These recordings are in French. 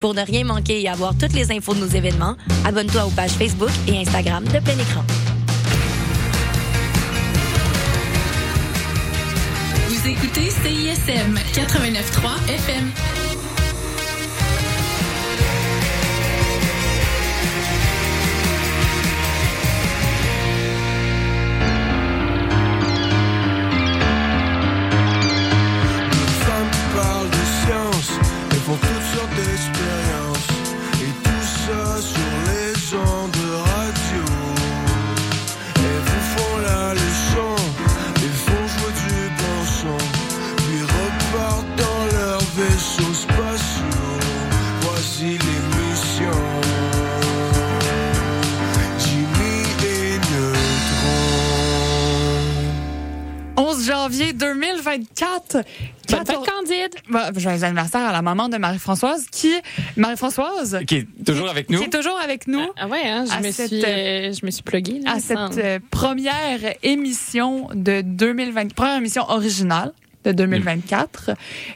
Pour ne rien manquer et avoir toutes les infos de nos événements, abonne-toi aux pages Facebook et Instagram de Plein Écran. Vous écoutez CISM 89.3 FM. Janvier 2024. Bonne fête, 14 Candide. Bah, joyeux anniversaire à la maman de Marie-Françoise qui, Marie-Françoise, Qui est toujours avec nous. qui est toujours avec nous Ah ouais, hein, je, me cette, suis, euh, je me suis pluguée. là, à cette euh, première émission de 2020, première émission originale de 2024,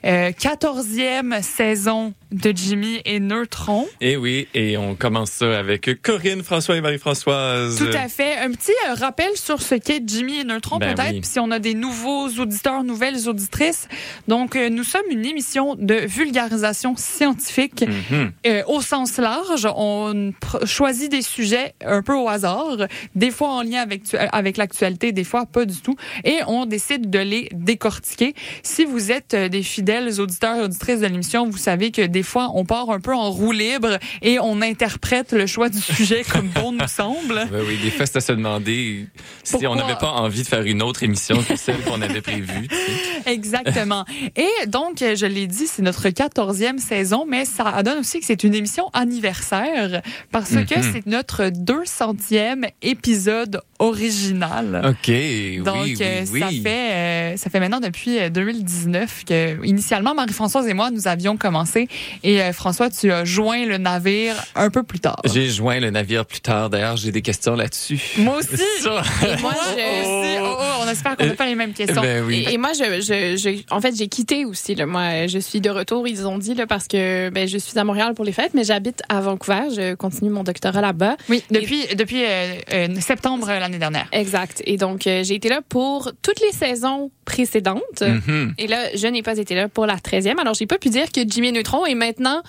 euh, 14e saison de Jimmy et Neutron. Et oui, et on commence ça avec Corinne, François et Marie-Françoise. Tout à fait. Un petit euh, rappel sur ce qu'est Jimmy et Neutron, Ben peut-être, oui. puis si on a des nouveaux auditeurs, nouvelles auditrices. Donc, euh, nous sommes une émission de vulgarisation scientifique Mhm. euh, au sens large. On choisit des sujets un peu au hasard, des fois en lien avec, avec l'actualité, des fois pas du tout, et on décide de les décortiquer. Si vous êtes des fidèles auditeurs et auditrices de l'émission, vous savez que des fois, on part un peu en roue libre et on interprète le choix du sujet comme bon nous semble. Ben oui, des fois, c'est à se demander si Pourquoi? on n'avait pas envie de faire une autre émission que celle qu'on avait prévue. tu sais. Exactement. Et donc, je l'ai dit, c'est notre 14e saison, mais ça donne aussi que c'est une émission anniversaire parce que Mhm. c'est notre 200e épisode original. OK, oui, Donc, oui, euh, oui. ça fait euh, ça fait maintenant depuis euh, 2019 que initialement Marie-Françoise et moi nous avions commencé et euh, François tu as joint le navire un peu plus tard. J'ai joint le navire plus tard. D'ailleurs, j'ai des questions là-dessus. Moi aussi. Ça. Et moi, je- aussi. Oh, oh, on espère qu'on n'a pas les mêmes questions. Ben oui. Et, et moi, je, je, je- en fait, j'ai quitté aussi. Là. Moi, je suis de retour, ils ont dit, là, parce que ben, je suis à Montréal pour les fêtes, mais j'habite à Vancouver. Je continue mon doctorat là-bas. Oui, depuis depuis euh, euh, septembre euh, l'année dernière. Exact. Et donc, euh, j'ai été là pour toutes les saisons précédentes. Mhm. Et là, je n'ai pas été là pour la 13e. Alors, j'ai pas pu dire que Jimmy Neutron est maintenant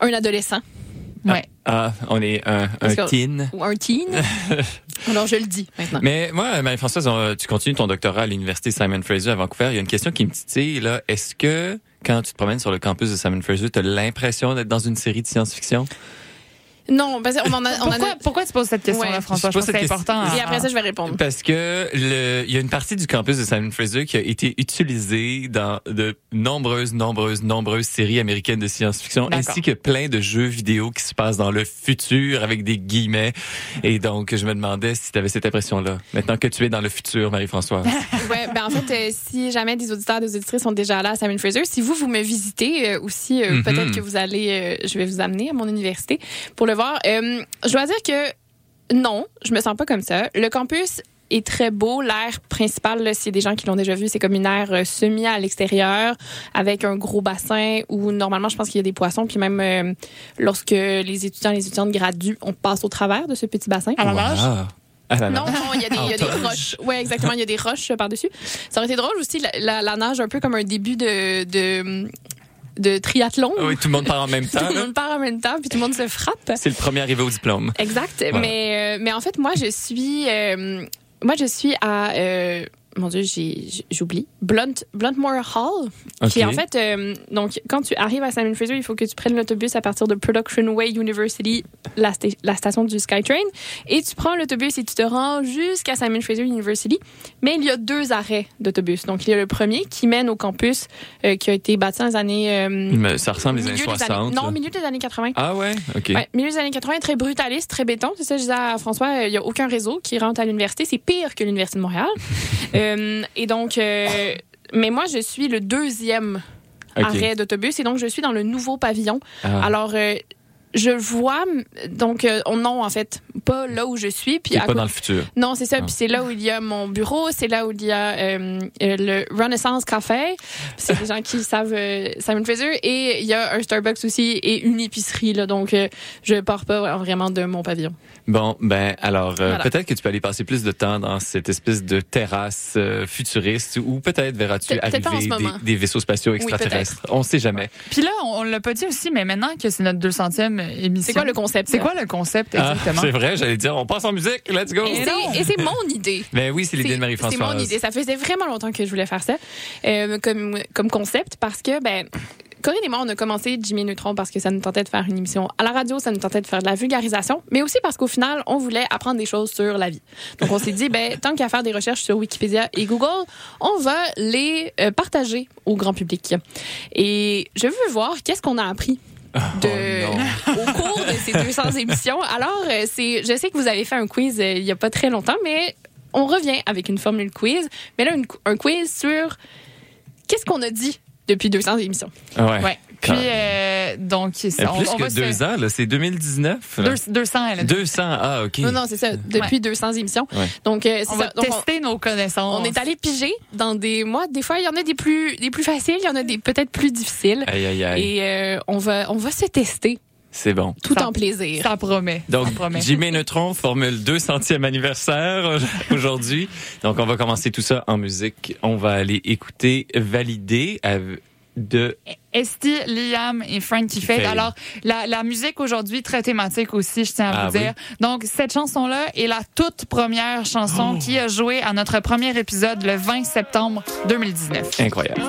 un adolescent Ouais. Ah, on est un, teen. ou un teen. Alors, je le dis maintenant. Mais moi, Marie-Françoise, tu continues ton doctorat à l'Université Simon Fraser à Vancouver. Il y a une question qui me titille, là. Est-ce que, quand tu te promènes sur le campus de Simon Fraser, tu as l'impression d'être dans une série de science-fiction? Non, parce qu'on en a, on en a- Pourquoi, pourquoi tu poses cette question-là, Ouais. François? Je pense que c'est important. Et à- après ça, je vais répondre. Parce que le, il y a une partie du campus de Simon Fraser qui a été utilisée dans de nombreuses, nombreuses, nombreuses séries américaines de science-fiction, ainsi que plein de jeux vidéo qui se passent dans le futur avec des guillemets. Et donc, je me demandais si tu avais cette impression-là. Maintenant que tu es dans le futur, Marie-Françoise. Ouais, ben en fait, euh, si jamais des auditeurs, des auditrices sont déjà là à Simon Fraser, si vous vous me visitez euh, aussi, euh, Mhm. peut-être que vous allez, euh, je vais vous amener à mon université pour le voir. Euh, je dois dire que non, je me sens pas comme ça. Le campus est très beau. L'air principal, là, s'il y a des gens qui l'ont déjà vu, c'est comme une aire euh, semi à l'extérieur avec un gros bassin où normalement, je pense qu'il y a des poissons. Puis même euh, lorsque les étudiants et les étudiantes graduent, on passe au travers de ce petit bassin. À la nage? Wow. Ah, Non, non, il y a des, il y a des Entourage. roches. Ouais, exactement, il y a des roches par-dessus. Ça aurait été drôle aussi, la, la- la nage un peu comme un début de, de, de triathlon. Ah Oui, tout le monde part en même Tout temps. le là. monde part en même temps, puis tout le monde se frappe. C'est le premier arrivé au diplôme. Exact. Voilà. Mais, euh, mais en fait, moi, je suis, euh, moi, je suis à, euh, mon Dieu, j'oublie, Blunt, Bluntmore Hall, qui est Ok. en fait, euh, donc, quand tu arrives à Simon Fraser, il faut que tu prennes l'autobus à partir de Production Way University, la, sta- la station du SkyTrain, et tu prends l'autobus et tu te rends jusqu'à Simon Fraser University. Mais il y a deux arrêts d'autobus. Donc, il y a le premier qui mène au campus euh, qui a été bâti dans les années... euh, Mais ça ressemble aux années milieu des 60. non, là. milieu des années 80. Ah ouais? OK. Ouais, milieu des années 80, très brutaliste, très béton. C'est ça, je disais à François, il n'y a aucun réseau qui rentre à l'université. C'est pire que l'Université de Montréal. Euh, et donc, euh, mais moi, je suis le deuxième arrêt d'autobus et donc je suis dans le nouveau pavillon. Ah. Alors, euh, je vois, donc, oh non, en fait, pas là où je suis. Puis pas dans le futur. Non, c'est ça. Ah. Puis c'est là où il y a mon bureau, c'est là où il y a le Renaissance Café. C'est des gens qui savent Simon Fraser. Et il y a un Starbucks aussi et une épicerie. Là, donc, je pars pas vraiment de mon pavillon. Bon, ben alors euh, Voilà. peut-être que tu peux aller passer plus de temps dans cette espèce de terrasse euh, futuriste ou peut-être verras-tu arriver des, vaisseaux spatiaux extraterrestres? On sait jamais. Puis là, on, on l'a pas dit aussi, mais maintenant que c'est notre 200e émission. C'est quoi le concept? C'est quoi le concept Ah, exactement? c'est vrai, j'allais dire, on passe en musique, let's go. Et c'est- c'est mon idée. Ben oui, c'est l'idée de C'est Marie-Françoise. mon idée. Ça faisait vraiment longtemps que je voulais faire ça euh, comme, comme concept parce que, ben, Corinne et moi, on a commencé Jimmy Neutron parce que ça nous tentait de faire une émission à la radio, ça nous tentait de faire de la vulgarisation, mais aussi parce qu'au final, on voulait apprendre des choses sur la vie. Donc, on s'est dit, ben, tant qu'à faire des recherches sur Wikipédia et Google, on va les euh, partager au grand public. Et je veux voir qu'est-ce qu'on a appris de, Oh au cours de ces 200 émissions. Alors, euh, c'est, je sais que vous avez fait un quiz euh, il y a pas très longtemps, mais on revient avec une formule quiz. Mais là, une- un quiz sur qu'est-ce qu'on a dit depuis 200 émissions. Ouais. Ouais. Puis, euh, donc, c'est Euh, on, plus on va que se- deux ans, là, c'est 2019. là. Deux- 200, elle a dit. 200, ah, OK. Non, non, c'est ça, depuis 200 émissions. Ouais. Donc, euh, c'est On ça. va Donc, on- tester nos connaissances. on est allé piger dans des mois. Des fois, il y en a des plus, des plus faciles, il y en a des peut-être plus difficiles. Aïe, aïe, aïe. Et euh, on va, on va se tester C'est bon. tout Ça- en plaisir. Ça promet. Donc, ça promet. Jimmy Neutron formule 200e anniversaire aujourd'hui. Donc, on va commencer tout ça en musique. On va aller écouter Valider de... Esti, Liam et Frankie Fade. Alors, la, la musique aujourd'hui, très thématique aussi, je tiens à Ah vous dire. Donc, cette chanson-là est la toute première chanson qui a joué à notre premier épisode le 20 septembre 2019. Incroyable.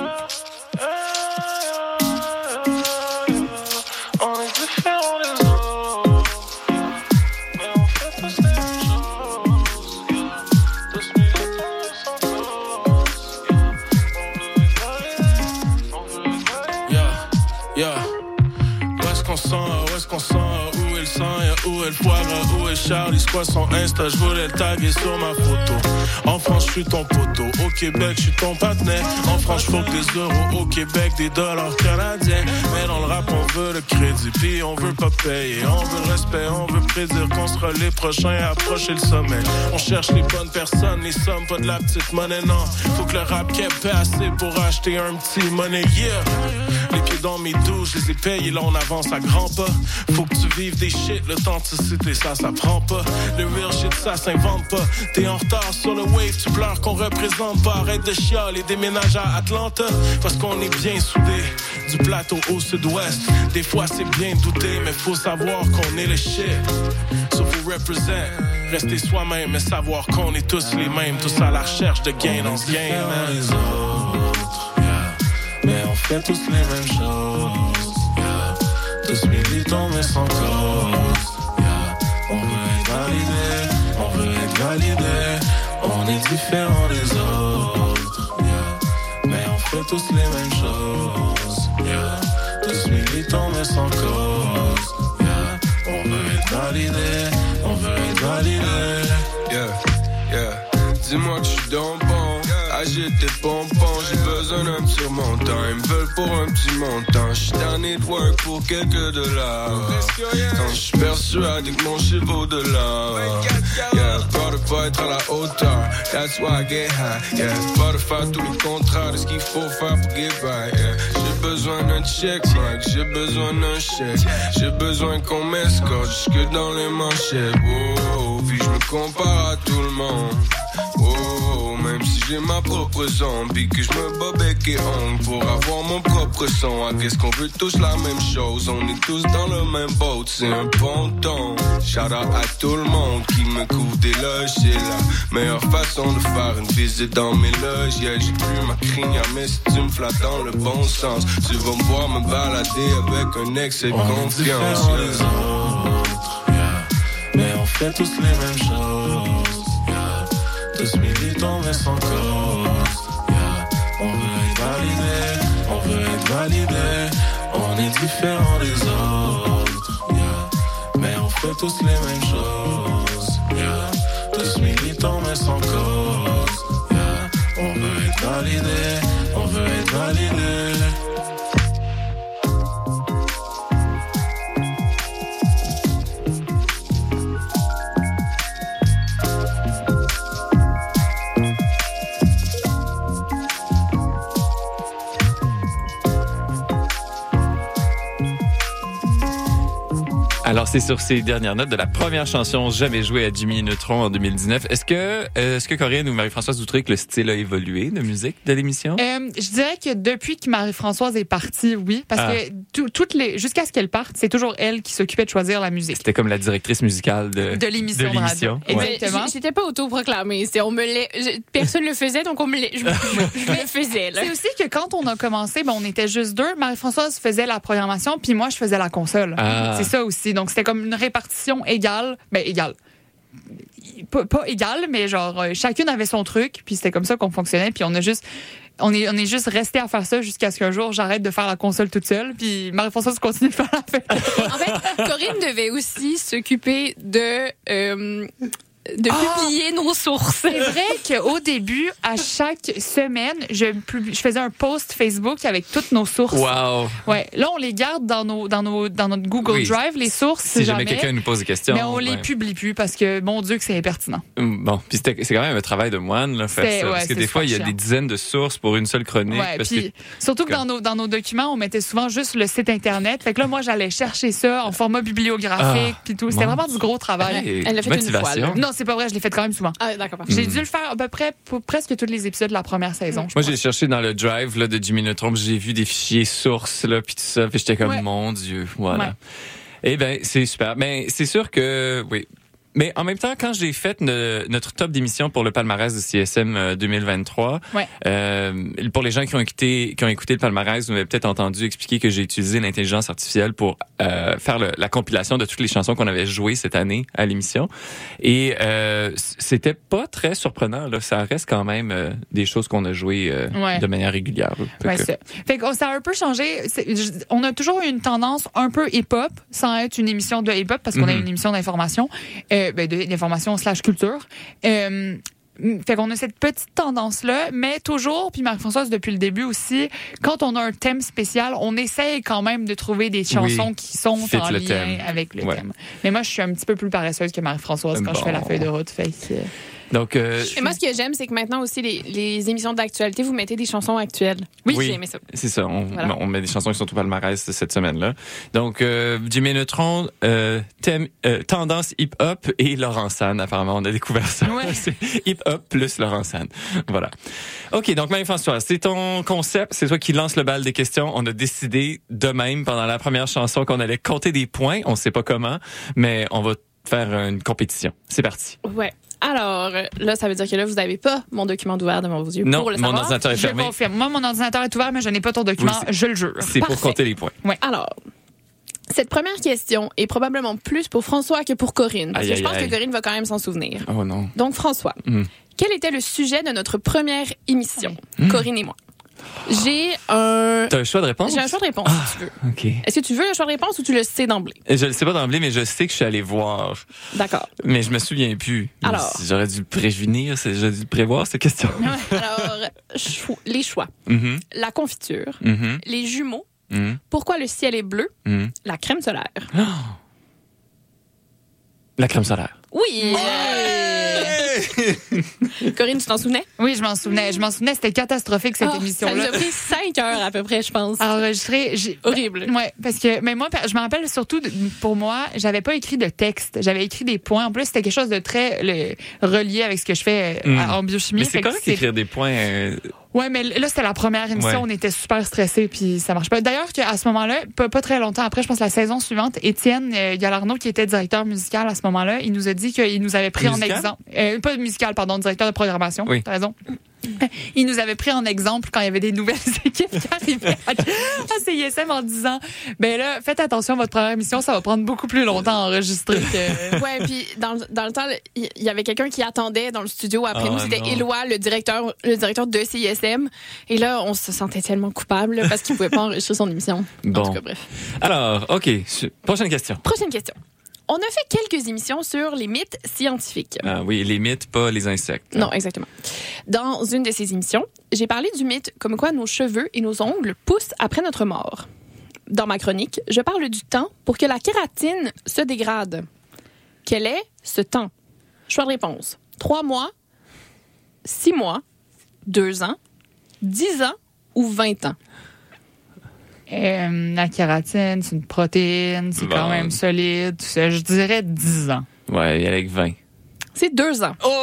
Sent, où est-ce qu'on sent, où est le sang, où est le gras, où est Charlie, quoi son Insta, je voulais le sur ma photo. En France, je suis ton poteau, au Québec, je suis ton partenaire. En France, faut que des euros, au Québec, des dollars canadiens. Mais dans le rap, on veut le crédit, puis on veut pas payer. On veut le respect, on veut prédire qu'on sera les prochains à approcher le sommet. On cherche les bonnes personnes, les sommes, pas de la petite monnaie, non. Faut que le rap paie assez pour acheter un petit money, yeah. Les pieds dans mes douches, je les ai payés, là on avance à grands pas. Faut que tu vives des shit, l'authenticité, ça, ça prend pas. Le real shit, ça s'invente pas. T'es en retard sur le wave, tu pleures qu'on représente pas. Arrête de chialer, déménage à Atlanta. Parce qu'on est bien soudés, du plateau au sud-ouest. Des fois c'est bien douter, mais faut savoir qu'on est le shit. So faut represent, rester soi-même, mais savoir qu'on est tous les mêmes, tous à la recherche de gain dans ce game. Fait tous les mêmes choses. yeah. Tous militants, mais sans cause. yeah. On veut être validé, on veut être validé. On est différents des autres. Mais on fait tous les mêmes choses. Tous militants, mais sans cause. On veut être validé, on veut être validé. Yeah, yeah. Dis-moi que je suis le bon. Agite tes pompons, j'ai besoin d'un petit montant. Ils me veulent pour un petit montant. Je suis tanné de work pour quelques dollars. Quand je suis persuadé que mon chiffre vaut de l'or. Yeah, peur de pas être à la hauteur. That's why I get high. Yeah, peur de faire tous les contrats de ce qu'il faut faire pour get by. Yeah, j'ai besoin d'un check, Mike. J'ai besoin d'un chèque. J'ai besoin qu'on m'escorte jusque dans les manchettes. Oh, puis je me compare à tout le monde. Oh, même si j'ai ma propre zombie, que je me bats bec et ongle pour avoir mon propre son. Ah, qu'est-ce qu'on veut tous la même chose? On est tous dans le même boat, c'est un ponton. Shout out à tout le monde qui me couvre des loges, c'est la meilleure façon de faire une visite dans mes loges. Yeah, j'ai plus ma crinière, mais si tu me flattes dans le bon sens, tu vas me voir me balader avec un excès de confiance. mais on fait tous les mêmes choses. yeah. Tous mais sans cause. yeah. On veut être validé, on veut être validé. On est différents des autres, yeah. mais on fait tous les mêmes choses. C'est sur ces dernières notes de la première chanson jamais jouée à Jimmy Neutron en 2019. Est-ce que, euh, est-ce que Corinne ou Marie-Françoise vous trouvez que le style a évolué de musique de l'émission? Euh, je dirais que depuis que Marie-Françoise est partie, oui, parce Ah. que tout- toutes les jusqu'à ce qu'elle parte, c'est toujours elle qui s'occupait de choisir la musique C'était comme la directrice musicale de, de l'émission de, radio. l'émission. Ouais. Exactement. J'étais pas autoproclamée. C'est on me je- personne le faisait, donc on me je, je- le faisais. Là. C'est aussi que quand on a commencé, ben, on était juste deux. Marie-Françoise faisait la programmation, puis moi, je faisais la console. Ah. C'est ça aussi. Donc, c'était comme une répartition égale. Ben, égale. Pas, pas égale, mais genre, euh, chacune avait son truc, puis c'était comme ça qu'on fonctionnait, puis on a juste. On est, on est juste resté à faire ça jusqu'à ce qu'un jour j'arrête de faire la console toute seule, puis Marie-Françoise continue de faire la fête. En fait, Corinne devait aussi s'occuper de euh, de publier nos sources. C'est vrai qu'au début, à chaque semaine, je, faisais un post Facebook avec toutes nos sources. Wow! Ouais, là on les garde dans nos dans nos dans notre Google Oui. Drive les sources Si jamais quelqu'un nous pose des questions. mais on les ouais. publie plus parce que mon dieu que c'est impertinent. Hum, Bon, puis c'est quand même un travail de moine, là, faire ça. ouais, parce que des fois, il y a des dizaines de sources pour une seule chronique. Ouais, parce puis surtout que que- dans nos dans nos documents, on mettait souvent juste le site internet. Fait que là moi j'allais chercher ça en format bibliographique Ah, puis tout. C'était vraiment du gros travail. Hey, Elle l'a fait une fois, là. Non, c'est pas vrai, je l'ai fait quand même souvent. Ah, d'accord. Mm. J'ai dû le faire à peu près pour presque tous les épisodes de la première saison. Moi, j'ai cherché dans le drive là, de Jimmy Neutron, j'ai vu des fichiers sources, là, puis tout ça, puis j'étais comme, Ouais. mon Dieu, voilà. Ouais. Eh ben, c'est super. Mais c'est sûr que, oui. Mais en même temps, quand j'ai fait ne- notre top d'émission pour le palmarès de CSM euh, 2023, Ouais. euh, pour les gens qui ont écouté, qui ont écouté le palmarès, vous m'avez peut-être entendu expliquer que j'ai utilisé l'intelligence artificielle pour euh, faire le- la compilation de toutes les chansons qu'on avait jouées cette année à l'émission. Et euh, c'était pas très surprenant. Là. Ça reste quand même euh, des choses qu'on a jouées euh, Ouais. de manière régulière. Fait Ouais, que- c'est- Fait que ça a un peu changé. On a toujours eu une tendance un peu hip-hop, sans être une émission de hip-hop, parce qu'on a Mhm. une émission d'information, euh, ben, de- d'information slash culture. Euh, fait qu'on a cette petite tendance-là, mais toujours, puis Marie-Françoise, depuis le début aussi, quand on a un thème spécial, on essaye quand même de trouver des chansons Oui, qui sont en lien thème. avec le Ouais. thème. Mais moi, je suis un petit peu plus paresseuse que Marie-Françoise quand je fais la feuille de route. Fait que, euh, Donc, euh, Et moi, ce que j'aime, c'est que maintenant aussi, les, les émissions d'actualité, vous mettez des chansons actuelles. Oui. j'ai aimé ça. C'est ça, on, Voilà. on met des chansons qui sont au palmarès de cette semaine-là. Donc, euh, Jimmy Neutron, euh, thème, euh, tendance hip-hop et Laurent San, apparemment, on a découvert ça. Ouais. c'est hip-hop plus Laurent San. Voilà. OK, donc Marie-Françoise, c'est ton concept, c'est toi qui lance le bal des questions. On a décidé de même pendant la première chanson qu'on allait compter des points, on sait pas comment, mais on va faire une compétition. C'est parti. Ouais. Alors, là, ça veut dire que là, vous n'avez pas mon document ouvert devant vos yeux Non, pour le mon savoir. ordinateur est je fermé. confirme. Moi, mon ordinateur est ouvert, mais je n'ai pas ton document, Oui, c'est- je le jure. C'est pour compter les points. Alors, cette première question est probablement plus pour François que pour Corinne. Parce Aïe, que je aïe, pense aïe. que Corinne va quand même s'en souvenir. Oh non. Donc, François, Hmm. quel était le sujet de notre première émission, Corinne et moi? J'ai un... T'as un choix de réponse? J'ai un choix de réponse, si tu veux. OK. Est-ce que tu veux le choix de réponse ou tu le sais d'emblée? Je le sais pas d'emblée, mais je sais que je suis allé voir. D'accord. Mais je me souviens plus. Alors. J'aurais dû prévenir, j'aurais dû prévoir, ces questions. Alors, les choix. Mhm, La confiture, mhm, les jumeaux, mhm, pourquoi le ciel est bleu, la crème solaire. La crème solaire. Oui! Corinne, tu t'en souvenais? Oui, je m'en souvenais. Je m'en souvenais, c'était catastrophique cette Ah, Ça nous émission-là. a pris cinq heures à peu près, je pense. Enregistré, Horrible. Ouais, parce que mais moi je me rappelle surtout de- pour moi, j'avais pas écrit de texte, j'avais écrit des points. En plus, c'était quelque chose de très le- relié avec ce que je fais euh, Mm. en biochimie. Mais c'est correct d'écrire des points. euh, Ouais, mais là c'était la première émission, Ouais. on était super stressés puis ça marche pas. D'ailleurs qu'à ce moment-là, pas, pas très longtemps après, je pense la saison suivante, Étienne euh, Galarno qui était directeur musical à ce moment-là, il nous a dit qu'il nous avait pris Musical? en exemple, euh, pas musical pardon, directeur de programmation. Oui. T'as raison. Il nous avait pris en exemple quand il y avait des nouvelles équipes qui arrivaient à, à CISM en disant ben là, faites attention, votre première émission, ça va prendre beaucoup plus longtemps à enregistrer que. Ouais, puis dans, le- dans le temps, il y, avait quelqu'un qui attendait dans le studio après Ah, nous. C'était. Éloi, le directeur, le directeur de CISM. Et là, on se sentait tellement coupable parce qu'il pouvait pas enregistrer son émission. En Bon. tout cas, bref. Alors, OK. Prochaine question. Prochaine question. On a fait quelques émissions sur les mythes scientifiques. Ah oui, les mythes, pas les insectes. Non, exactement. Dans une de ces émissions, j'ai parlé du mythe comme quoi nos cheveux et nos ongles poussent après notre mort. Dans ma chronique, je parle du temps pour que la kératine se dégrade. Quel est ce temps? Choix de réponse. Trois mois, six mois, deux ans, dix ans ou vingt ans? Euh, la kératine, c'est une protéine, c'est quand même solide. Je dirais 10 ans. Ouais, il y a avec 20. C'est deux ans. Oh,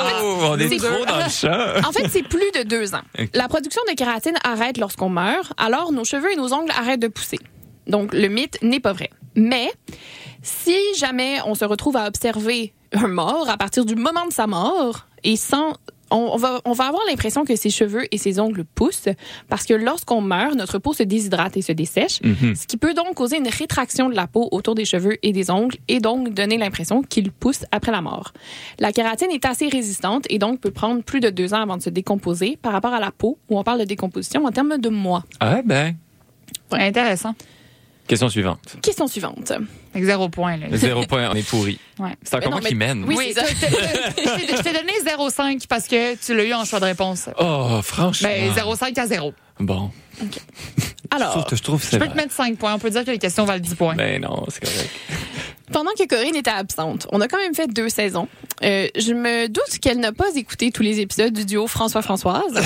on est c'est trop deux. dans le champ. En fait, c'est plus de deux ans. La production de kératine arrête lorsqu'on meurt, alors nos cheveux et nos ongles arrêtent de pousser. Donc, le mythe n'est pas vrai. Mais, si jamais on se retrouve à observer un mort à partir du moment de sa mort et sans on, on va, on va avoir l'impression que ses cheveux et ses ongles poussent parce que lorsqu'on meurt, notre peau se déshydrate et se dessèche, Mhm. ce qui peut donc causer une rétraction de la peau autour des cheveux et des ongles et donc donner l'impression qu'ils poussent après la mort. La kératine est assez résistante et donc peut prendre plus de deux ans avant de se décomposer par rapport à la peau où on parle de décomposition en termes de mois. Ah ben. Intéressant. Question suivante. Question suivante. Avec zéro point. Là. Zéro point, on est pourri. Ouais. C'est encore moi qui mène. Oui, Oui, ça. je t'ai- donné 0,5 parce que tu l'as eu en choix de réponse. Oh, franchement. Ben, 0,5 à 0. Bon. Alors, Je trouve que Je peux te mettre 5 points. On peut dire que les questions valent 10 points. Ben non, c'est correct. pendant que Corinne était absente, on a quand même fait deux saisons. Euh, je me doute qu'elle n'a pas écouté tous les épisodes du duo François-Françoise.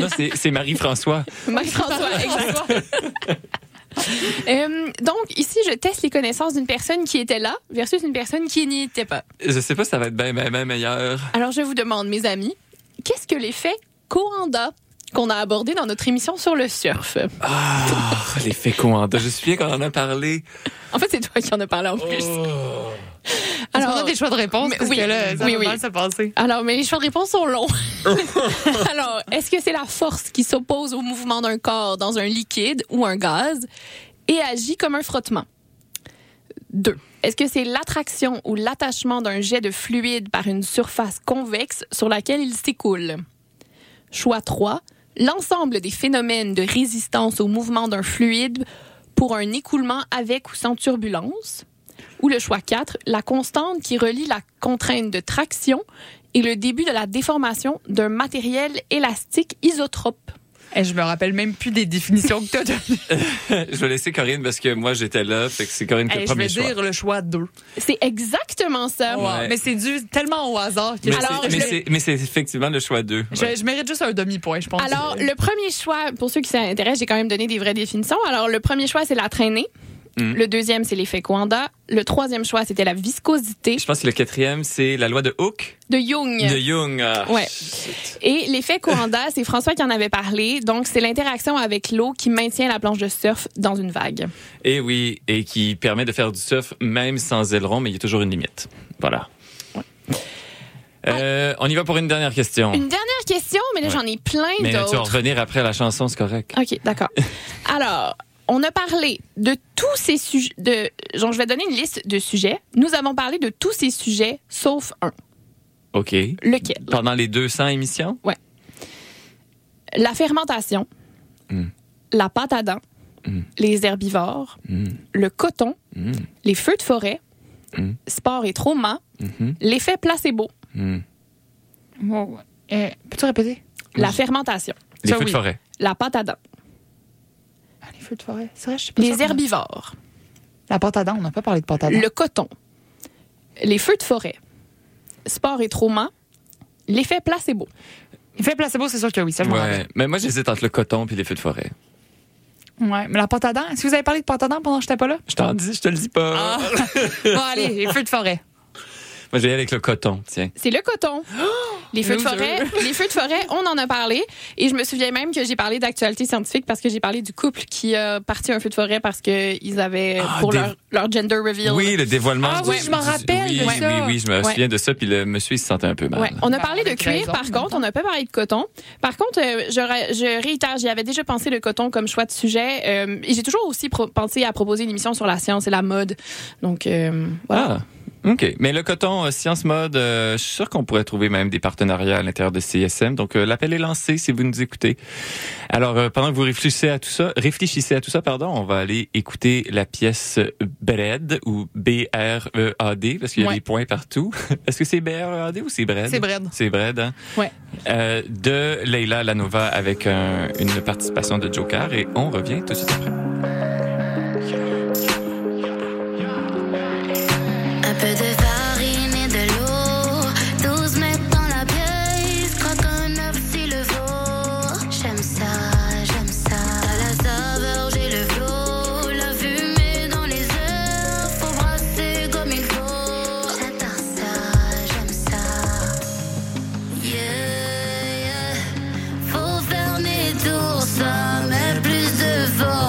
Non, c'est Marie-François. Marie-François, exact. Euh, donc, ici, je teste les connaissances d'une personne qui était là versus une personne qui n'y était pas. Je sais pas si ça va être bien, bien, bien meilleur. Alors, je vous demande, mes amis, qu'est-ce que l'effet Coanda qu'on a abordé dans notre émission sur le surf? Ah, l'effet Coanda. Je suis bien qu'on en a parlé. En fait, c'est toi qui en as parlé en plus. Alors, on a des choix de réponse mais parce oui, que là, ça oui. mal se passer. Alors, mais les choix de réponse sont longs. Alors, est-ce que c'est la force qui s'oppose au mouvement d'un corps dans un liquide ou un gaz et agit comme un frottement? Deux. Est-ce que c'est l'attraction ou l'attachement d'un jet de fluide par une surface convexe sur laquelle il s'écoule? Choix 3. L'ensemble des phénomènes de résistance au mouvement d'un fluide pour un écoulement avec ou sans turbulence. Ou le choix 4, la constante qui relie la contrainte de traction et le début de la déformation d'un matériel élastique isotrope. Et je me rappelle même plus des définitions que tu as données. je vais laisser Corinne parce que moi, j'étais là. Fait que c'est Corinne qui a Hey, le je premier vais choix. dire le choix 2. C'est exactement ça. Ouais. Mais c'est dû tellement au hasard que Mais Alors, c'est- je mais vais- effectivement le choix 2. je, je mérite juste un demi-point, je pense. Alors, le premier choix, pour ceux qui s'intéressent, j'ai quand même donné des vraies définitions. Alors, le premier choix, c'est la traînée. Mm. Le deuxième, c'est l'effet Coanda. Le troisième choix, c'était la viscosité Je pense que le quatrième, c'est la loi de Hooke de Jung. de Jung. Ah, Ouais. shit. Et l'effet Coanda, c'est François qui en avait parlé. Donc, c'est l'interaction avec l'eau qui maintient la planche de surf dans une vague. Et oui, et qui permet de faire du surf même sans aileron, mais il y a toujours une limite. Voilà. Euh, on y va pour une dernière question. Une dernière question, mais là, Ouais. j'en ai plein Mais tu vas d'autres. revenir après la chanson, c'est correct. OK, d'accord. Alors, on a parlé de tous ces sujets. De, genre, je vais donner une liste de sujets. Nous avons parlé de tous ces sujets, sauf un. OK. Lequel? Pendant les 200 émissions? La fermentation, Mm. la pâte à dents, Mm. les herbivores, Mm. le coton, Mm. les feux de forêt, Mm. sport et trauma, l'effet placebo, Mm. Oh, euh, Peux-tu répéter? la fermentation, Les Ça, feux de forêt. la pâte à dents, Ah, les feux de forêt. C'est vrai, je sais pas les herbivores, La pâte à dents, on n'a pas parlé de pâte à dents. le coton, les feux de forêt, sport et trauma, l'effet placebo. Effet placebo, c'est sûr que oui, ça je me Ouais. rappelle. Mais moi, j'hésite entre le coton et les feux de forêt. Ouais, mais la pâte à dents, est-ce que vous avez parlé de pâte à dents pendant que j'étais pas là? Je t'en dis, je te le dis pas. Ah. bon, allez, les feux de forêt. Moi, je vais y aller avec le coton, tiens. C'est le coton. Les feux, de forêt, les feux de forêt, on en a parlé. Et je me souviens même que j'ai parlé d'actualité scientifique parce que j'ai parlé du couple qui a parti un feu de forêt parce qu'ils avaient, Ah, pour des- leur, leur gender reveal. Oui, le dévoilement. Ah du- oui, je m'en rappelle oui, de oui, ça. Oui, oui, je me Ouais. souviens de ça. Puis le monsieur, il se sentait un peu mal. Ouais. On a parlé de cuir, raison, par contre, temps. on n'a pas parlé de coton. Par contre, euh, je, réitère, j'y avais déjà pensé le coton comme choix de sujet. euh, et j'ai toujours aussi pensé à proposer une émission sur la science et la mode. Donc, euh, voilà. Ah. OK. Mais le coton, euh, Science Mode, euh, je suis sûr qu'on pourrait trouver même des partenariats à l'intérieur de CSM. Donc, euh, l'appel est lancé si vous nous écoutez. Alors, euh, pendant que vous réfléchissez à tout ça, réfléchissez à tout ça, pardon, on va aller écouter la pièce Bread ou B-R-E-A-D parce qu'il y a Ouais. des points partout. Est-ce que c'est B-R-E-A-D ou c'est Bread? C'est Bread. C'est Bread, hein? Ouais. Euh, de Leila Lanova avec un- une participation de Joker et on revient tout de suite après.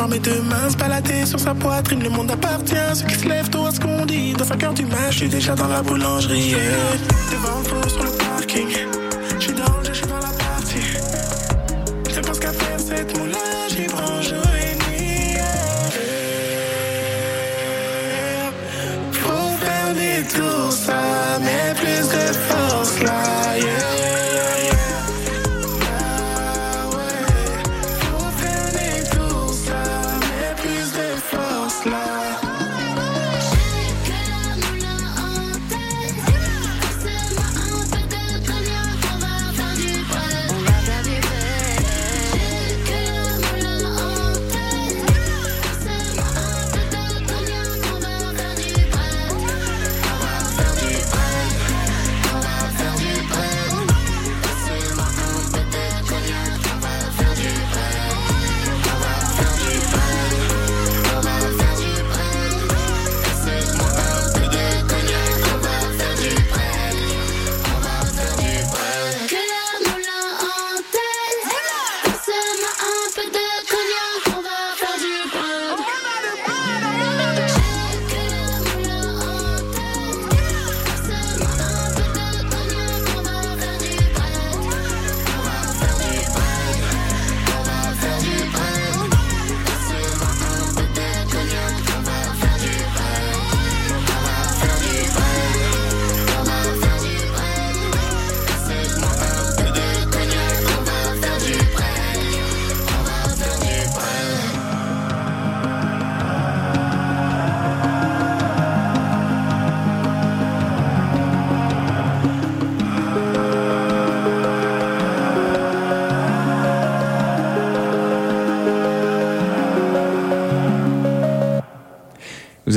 Entouré de mains, se balader sur sa poitrine. Le monde appartient à ceux qui se lèvent tôt à ce qu'on dit. Dans 5 heures du match, je suis déjà dans la boulangerie. yeah. Devant le sur le parking.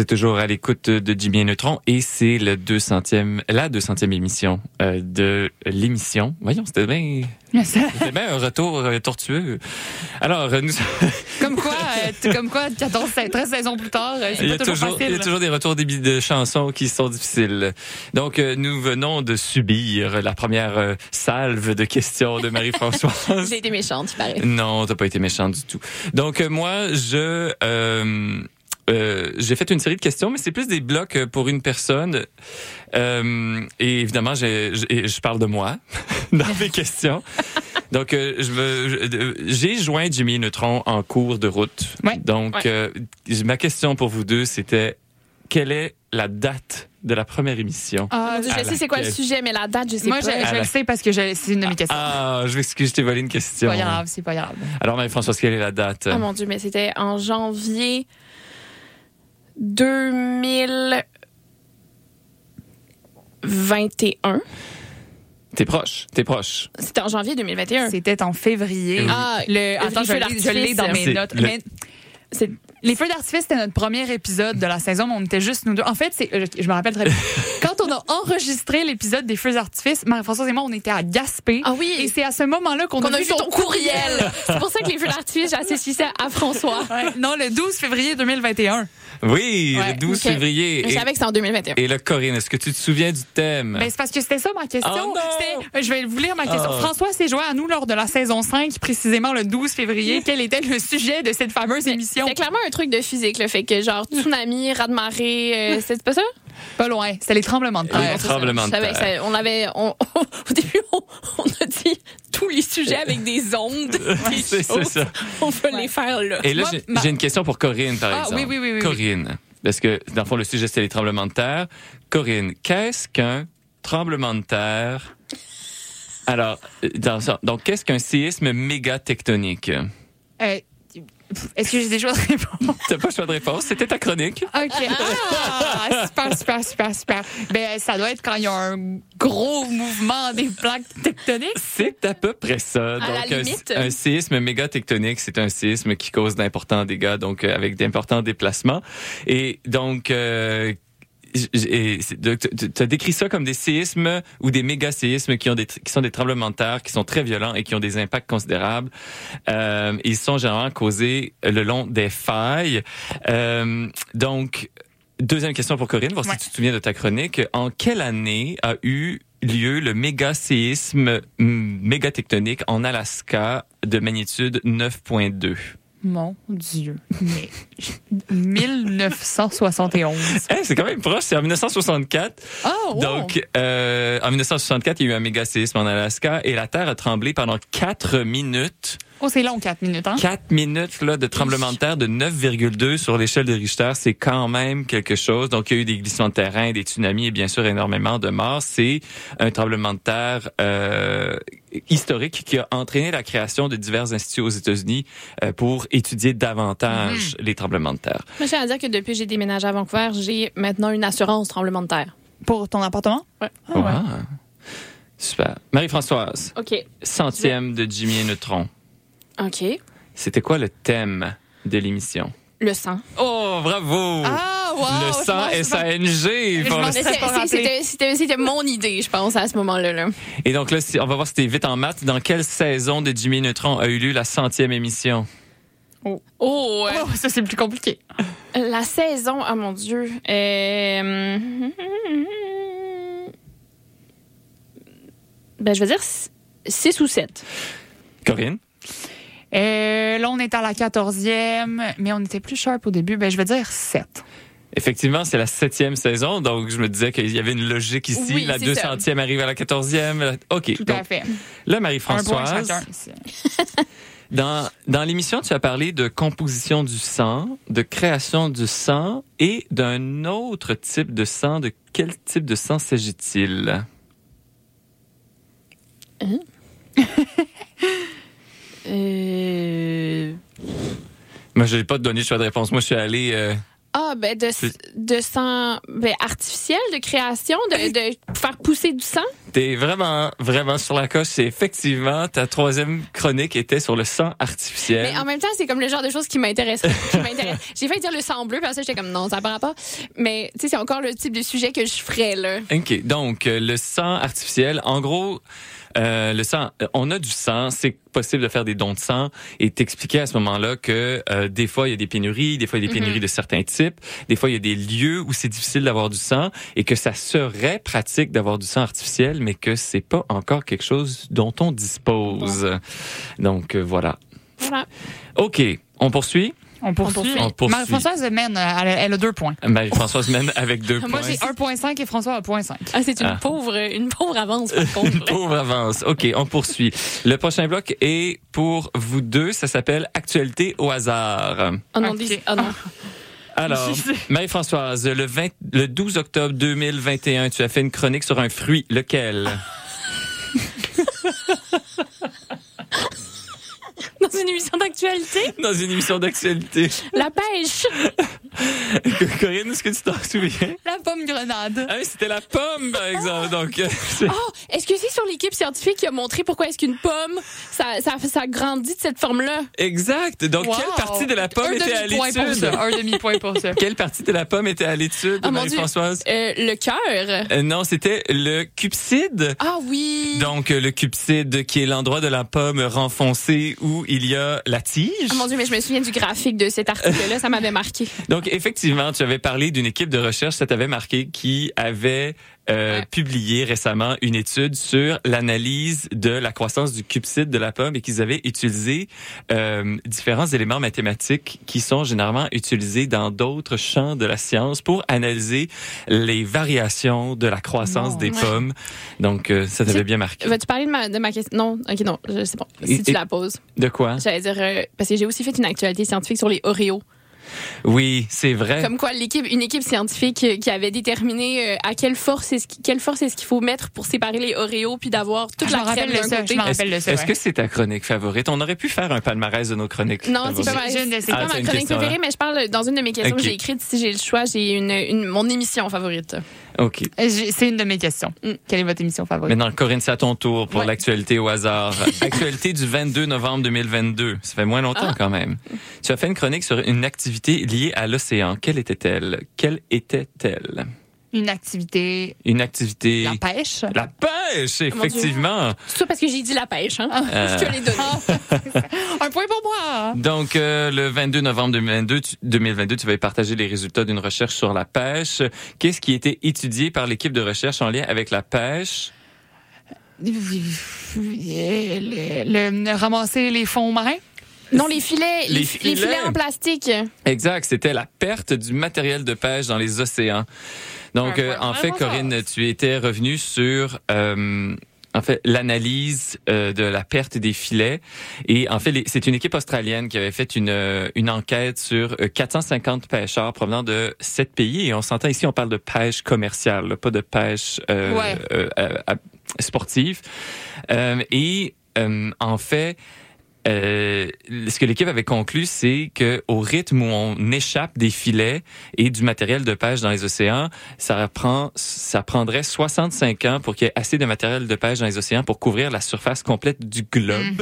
Êtes toujours à l'écoute de Jimmy et Neutron et c'est le 200e, la 200e émission euh, de l'émission. Voyons, c'était bien, c'était bien un retour euh, tortueux. Alors, euh, nous, Comme quoi, euh, comme quoi, 14, 13 saisons plus tard, euh, c'est il y, a pas toujours, toujours, il y facile. a toujours des retours de chansons qui sont difficiles. Donc, euh, nous venons de subir la première euh, salve de questions de Marie-Françoise. J'ai été méchante, il paraît. Non, t'as pas été méchant du tout. Donc euh, moi, je euh, j'ai fait une série de questions, mais c'est plus des blocs euh, pour une personne. Euh, et évidemment, j'ai- j'ai- je parle de moi dans mes questions. Donc, euh, je veux, je- j'ai joint Jimmy Neutron en cours de route. Ouais. Donc, Ouais. euh, ma question pour vous deux, c'était quelle est la date de la première émission? Ah, Mon Dieu, à je sais c'est quoi le sujet, mais la date, je sais moi, je, pas. je le sais parce que je- c'est une de mes questions. Ah, je m'excuse, je t'ai volé une c'est question. pas grave, c'est pas grave. Alors, Marie-Françoise, quelle est la date? Oh mon Dieu, mais c'était en janvier 2021. T'es proche, t'es proche. C'était en janvier 2021. C'était en février. Ah, le, attends, les je je l'ai dans mes notes. le- Mais C'est les feux d'artifice, c'était notre premier épisode de la saison, mais on était juste nous deux. En fait, c'est, euh, je me rappelle très bien. Quand a enregistré l'épisode des feux d'artifice, Marie-Françoise et moi, on était à Gaspé. Ah oui. Et c'est à ce moment-là qu'on qu'on a, vu ton courriel. C'est pour ça que les feux d'artifice, j'associe ça à François. Ouais, non, le 12 février 2021. Oui, Ouais, le 12 ok. février. Je Et, savais que c'était en 2021. et là, Corinne, est-ce que tu te souviens du thème? Ben, c'est parce que c'était ça ma question. Oh non! C'était- euh, je vais vous lire ma question. Oh. François s'est joint à nous lors de la saison 5, précisément le 12 février. Quel était le sujet de cette fameuse émission? C'est clairement un truc de physique, le fait que genre tsunami, raz-de-marée, euh, c'est pas ça? Pas loin. C'était les tremblements de Les terre. C'est ça. tremblements de terre. ça- on avait, on- au début, on, on a dit tous les sujets avec des ondes, des C'est c'est ça. On veut les faire là. Et là, j'ai ma- une question pour Corinne, par Ah, exemple. oui, oui, oui, oui, oui. Corinne, parce que dans le fond, le sujet, c'est les tremblements de terre. Corinne, qu'est-ce qu'un tremblement de terre? Alors, euh, dans donc, qu'est-ce qu'un séisme mégatectonique? Euh, Est-ce que j'ai des choses à répondre? T'as pas choix de réponse, c'était ta chronique. OK. Ah, super, super, super, super. Ben, ça doit être quand il y a un gros mouvement des plaques tectoniques. C'est à peu près ça. À la donc, un- limite. un, séisme mégatectonique, c'est un séisme qui cause d'importants dégâts, donc euh, avec d'importants déplacements. Et donc, euh, tu as décrit ça comme des séismes ou des méga-séismes qui ont des tr- qui sont des tremblements de terre qui sont très violents et qui ont des impacts considérables. Euh, ils sont généralement causés le long des failles. Euh, donc, deuxième question pour Corinne, voir Ouais. si tu te souviens de ta chronique. En quelle année a eu lieu le méga-séisme mm, mégatectonique en Alaska de magnitude 9.2? Mon Dieu. Mais 1971. Hey, c'est quand même proche, c'est en 1964. Ah, wow. Donc, euh, en 1964, il y a eu un méga séisme en Alaska et la Terre a tremblé pendant 4 minutes. Oh, c'est long, 4 minutes, hein? 4 minutes là, de tremblement de terre de 9,2 sur l'échelle de Richter, c'est quand même quelque chose. Donc, il y a eu des glissements de terrain, des tsunamis et bien sûr énormément de morts. C'est un tremblement de terre euh, historique qui a entraîné la création de divers instituts aux États-Unis euh, pour étudier davantage les tremblements de terre. Moi, j'ai à dire que depuis que j'ai déménagé à Vancouver, j'ai maintenant une assurance tremblement de terre. Pour ton appartement? Ouais. Ah, ouais. Super. Marie-Françoise, OK. centième de Jimmy et Neutron. OK. C'était quoi le thème de l'émission? Le sang. Oh, bravo! Ah, wow! le je sang S-A-N-G. C'était mon idée, je pense, à ce moment-là. Là. Et donc là, si- on va voir si t'es vite en maths. Dans quelle saison de Jimmy Neutron a eu lieu la centième émission? Oh, euh, Oh, ça, c'est plus compliqué. la saison, oh mon Dieu. Euh, Ben, je vais dire 6 ou 7. Corinne? Euh, là, on est à la 14e, mais on était plus sharp au début. Ben, je vais dire 7. Effectivement, c'est la septième saison, donc je me disais qu'il y avait une logique ici. Oui, la c'est deux ça. centième arrive à la quatorzième. la- OK. Tout donc, à fait. Là, Marie-Françoise. dans, dans l'émission, tu as parlé de composition du sang, de création du sang et d'un autre type de sang. De quel type de sang s'agit-il? Euh... Moi, je n'ai pas donné de choix de réponse. Moi, je suis allé... euh, Ah, ben, de, de sang ben, artificiel, de création, de, de faire pousser du sang? T'es vraiment, vraiment sur la coche. C'est effectivement, ta troisième chronique était sur le sang artificiel. Mais en même temps, c'est comme le genre de choses qui m'intéressent. J'ai failli dire le sang bleu, parce que j'étais comme non, ça ne pas. Mais tu sais, c'est encore le type de sujet que je ferais, là. OK. Donc, euh, le sang artificiel, en gros, euh, le sang, euh, on a du sang, c'est possible de faire des dons de sang et t'expliquer à ce moment-là que euh, des fois il y a des pénuries, des fois il y a des pénuries de certains types, des fois il y a des lieux où c'est difficile d'avoir du sang et que ça serait pratique d'avoir du sang artificiel, mais que c'est pas encore quelque chose dont on dispose. Donc euh, voilà. Voilà. OK, on poursuit. On poursuit. On poursuit. Marie-Françoise mène, elle, a- elle a deux points. Marie-Françoise mène avec deux Moi, points. j'ai 1,5 et François a 0,5. Ah, c'est une Ah. pauvre, une pauvre avance, par contre. Une pauvre avance. OK, on poursuit. Le prochain bloc est pour vous deux. Ça s'appelle Actualité au hasard. Oh non, Ok. dis- oh non. Alors, Marie-Françoise, le, 20 le 12 octobre 2021, tu as fait une chronique sur un fruit. Lequel? Dans une émission d'actualité, Dans une émission d'actualité. la pêche. Corinne, est-ce que tu t'en souviens? La pomme grenade. Ah oui, c'était la pomme, par exemple. Donc, euh, Oh, est-ce que c'est sur l'équipe scientifique qui a montré pourquoi est-ce qu'une pomme, ça, ça, ça grandit de cette forme-là? exact. Donc, Wow. quelle partie de la pomme Un était à l'étude? Un demi-point pour ça. Quelle partie de la pomme était à l'étude, Ah, mon Dieu. Marie-Françoise? Euh, le cœur. Euh, non, c'était le cupside. Ah oui. Donc, euh, le cupside, qui est l'endroit de la pomme renfoncée où il y a la tige. Ah mon Dieu, mais je me souviens du graphique de cet article-là, ça m'avait marqué. Donc, effectivement, tu avais parlé d'une équipe de recherche, ça t'avait marqué, qui avait euh, Ouais. publié récemment une étude sur l'analyse de la croissance du cupside de la pomme et qu'ils avaient utilisé euh, différents éléments mathématiques qui sont généralement utilisés dans d'autres champs de la science pour analyser les variations de la croissance des Ouais. pommes. Donc, euh, ça t'avait bien marqué. Vas-tu parler de ma, de ma question? Non, ok, non, je- c'est bon. Si Et- tu la poses. De quoi? J'allais dire, parce que j'ai aussi fait une actualité scientifique sur les Oreos. Oui, c'est vrai. Comme quoi, l'équipe, une équipe scientifique qui avait déterminé euh, à quelle force est-ce qu'il- quelle force est-ce qu'il faut mettre pour séparer les Oreos puis d'avoir toute Je la crème de d'un ça, côté. Est-ce rappelle de ça. est-ce ouais. que c'est ta chronique favorite? On aurait pu faire un palmarès de nos chroniques. Non, c'est pas, favorites. ma, c'est Ah, pas ma chronique question, préférée, hein? mais je parle dans une de mes questions que j'ai écrites. Si j'ai le choix, j'ai une, une, mon émission favorite. OK. C'est une de mes questions. Mm. Quelle est votre émission favorite? Maintenant, Corinne, c'est à ton tour pour Ouais. l'actualité au hasard. actualité du 22 novembre 2022. Ça fait moins longtemps Ah. quand même. Tu as fait une chronique sur une activité liée à l'océan. Quelle était-elle? Quelle était-elle? Une activité, Une activité... la pêche. La pêche, Dieu. effectivement. C'est ça parce que j'ai dit la pêche, hein? Euh. Je te l'ai donné. Un point pour moi. Donc, euh, le 22 novembre 2022, tu, 2022, tu vas partager les résultats d'une recherche sur la pêche. Qu'est-ce qui a été étudié par l'équipe de recherche en lien avec la pêche? Le, le- le- ramasser les fonds marins? Non, les filets, les, Les fi- les filets filets. en plastique. Exact, c'était la perte du matériel de pêche dans les océans. Donc, euh, en fait, Corinne, tu étais revenue sur... euh, en fait, l'analyse euh, de la perte des filets. Et en fait, c'est une équipe australienne qui avait fait une, une enquête sur euh, 450 pêcheurs provenant de sept pays. Et on s'entend ici, on parle de pêche commerciale, là, pas de pêche Ouais. sportive. Euh, et euh, en fait, euh, ce que l'équipe avait conclu, c'est que au rythme où on échappe des filets et du matériel de pêche dans les océans, ça prend, ça prendrait 65 ans pour qu'il y ait assez de matériel de pêche dans les océans pour couvrir la surface complète du globe.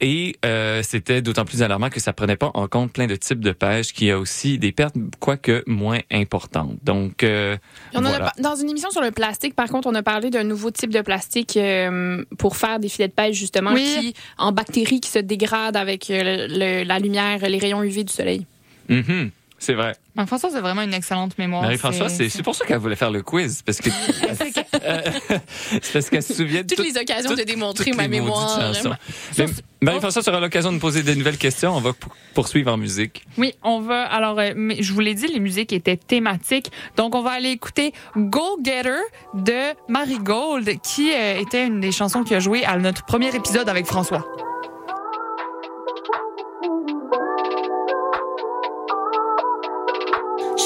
Et euh, c'était d'autant plus alarmant que ça prenait pas en compte plein de types de pêche qui a aussi des pertes, quoique moins importantes. Donc, euh, On en a voilà. par- dans une émission sur le plastique, par contre, on a parlé d'un nouveau type de plastique euh, pour faire des filets de pêche, justement, Oui. qui, en bactéries, qui se dégradent avec euh, le- le- la lumière, les rayons UV du soleil. Mhm, c'est vrai. Marie-François, c'est vraiment une excellente mémoire. Marie-François, c'est pour ça qu'elle voulait faire le quiz, parce que c'est parce qu'elle se souvient de Toutes les occasions de démontrer ma mémoire. chansons. Mais Marie-François sera l'occasion de poser de nouvelles questions. On va poursuivre en musique. Oui, on va. Alors, euh, je vous l'ai dit, les musiques étaient thématiques. Donc, on va aller écouter Go Getter de Marigold, qui euh, était une des chansons qui a joué à notre premier épisode avec François.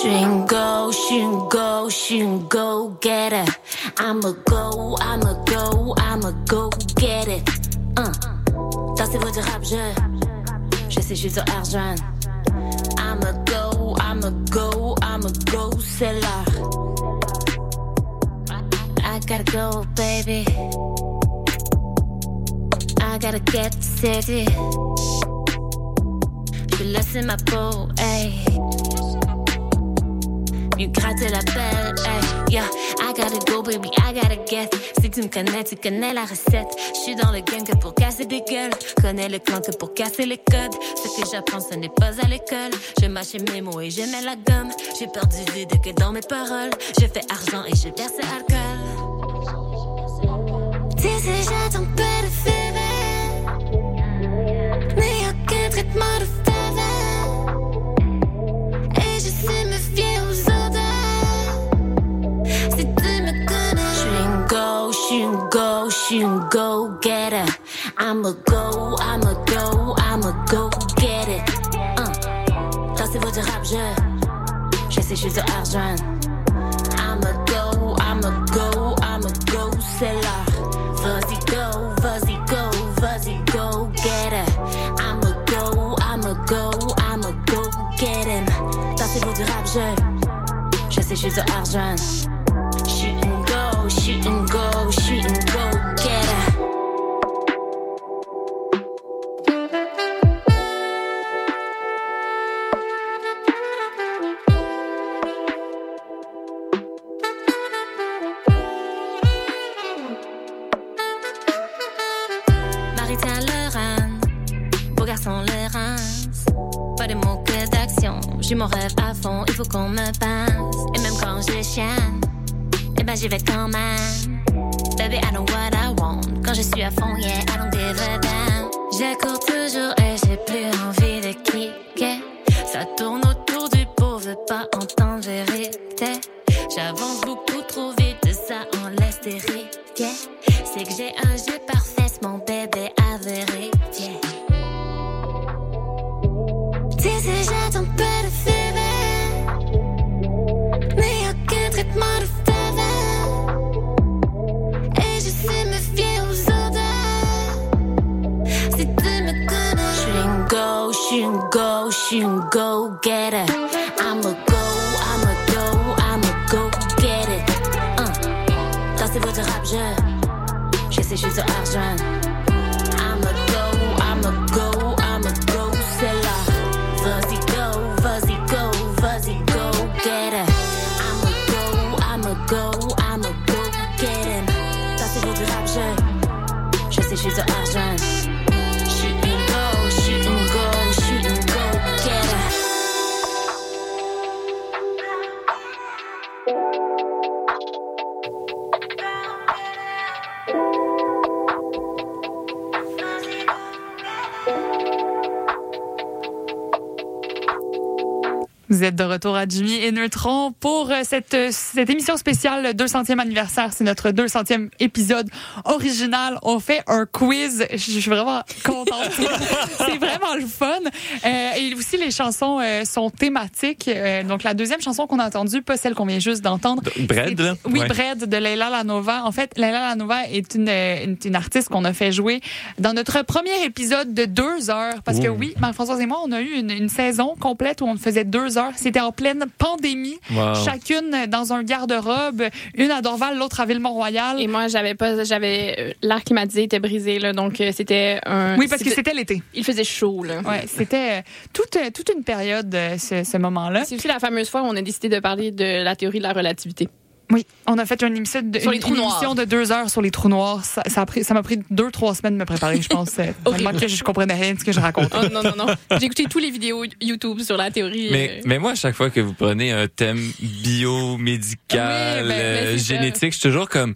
She can go, get it. I'ma go, I'ma go, I'ma go get it. Uh. Dansez-vous du rap, je. I'ma go, I'ma go, I'ma go, c'est. I gotta go, baby. I gotta get city. Je laisse ma peau, hey. You gratte la belle, hey, yeah. I gotta go, baby, I gotta get. Si tu me connais, tu connais la recette. Je suis dans le game que pour casser des gueules. Connais le clan que pour casser les codes. Ce que j'apprends, ce n'est pas à l'école. Je mâche mes mots et je mets la gomme. J'ai perdu vide que dans mes paroles. Je fais argent et je verse alcool. Sais, j'attends pas de fever. Mais aucun traitement de suis une go, suis une go getter. I'ma go, I'ma go, I'ma go get it. Uh. Du rap, je, je sais, je suis sur argent. I'ma go, I'ma go, I'ma go, c'est l'heure. Vas-y, go, vas-y, go, vas-y, go get it. I'ma go, I'ma go, I'ma go get him. Dansez-vous du rap, je, je sais, je suis sur argent. And go, and go, shoot and go get it. Marie tient le run, beau garçon le. Pas de mots d'action, j'ai mon rêve à fond, il faut qu'on me passe. Vous êtes de retour à Jimmy et Neutron pour euh, cette, euh, cette émission spéciale, le 200e anniversaire. C'est notre 200e épisode original. On fait un quiz. Je suis vraiment contente. C'est vraiment le fun. Euh, et aussi, les chansons euh, sont thématiques. Euh, donc, la deuxième chanson qu'on a entendue, pas celle qu'on vient juste d'entendre. Bread, là? Oui, Ouais. Bread de Leila Lanova. En fait, Leila Lanova est une, une, une artiste qu'on a fait jouer dans notre premier épisode de deux heures. Parce que oui, Marie-Françoise et moi, on a eu une, une saison complète où on faisait deux heures. C'était en pleine pandémie. Wow. Chacune dans un garde-robe. Une à Dorval, l'autre à Ville-Mont-Royal. Et moi, j'avais pas, j'avais euh, l'air climatisé était brisé là, donc euh, c'était un. Oui, parce que c'était- l'été. il faisait chaud là. Ouais, c'était euh, toute, toute une période, ce, ce moment-là. C'est aussi la fameuse fois où on a décidé de parler de la théorie de la relativité. Oui, on a fait une émission de, Sur les une- trous une émission noirs. de deux heures sur les trous noirs. Ça, ça a pris, ça m'a pris deux, trois semaines de me préparer, je pense. tellement que je comprenais rien de ce que je racontais. Oh non, non, non. J'ai écouté tous les vidéos YouTube sur la théorie. Mais, euh, mais moi, à chaque fois que vous prenez un thème biomédical, Oui, ben, ben, euh, génétique, je suis toujours comme.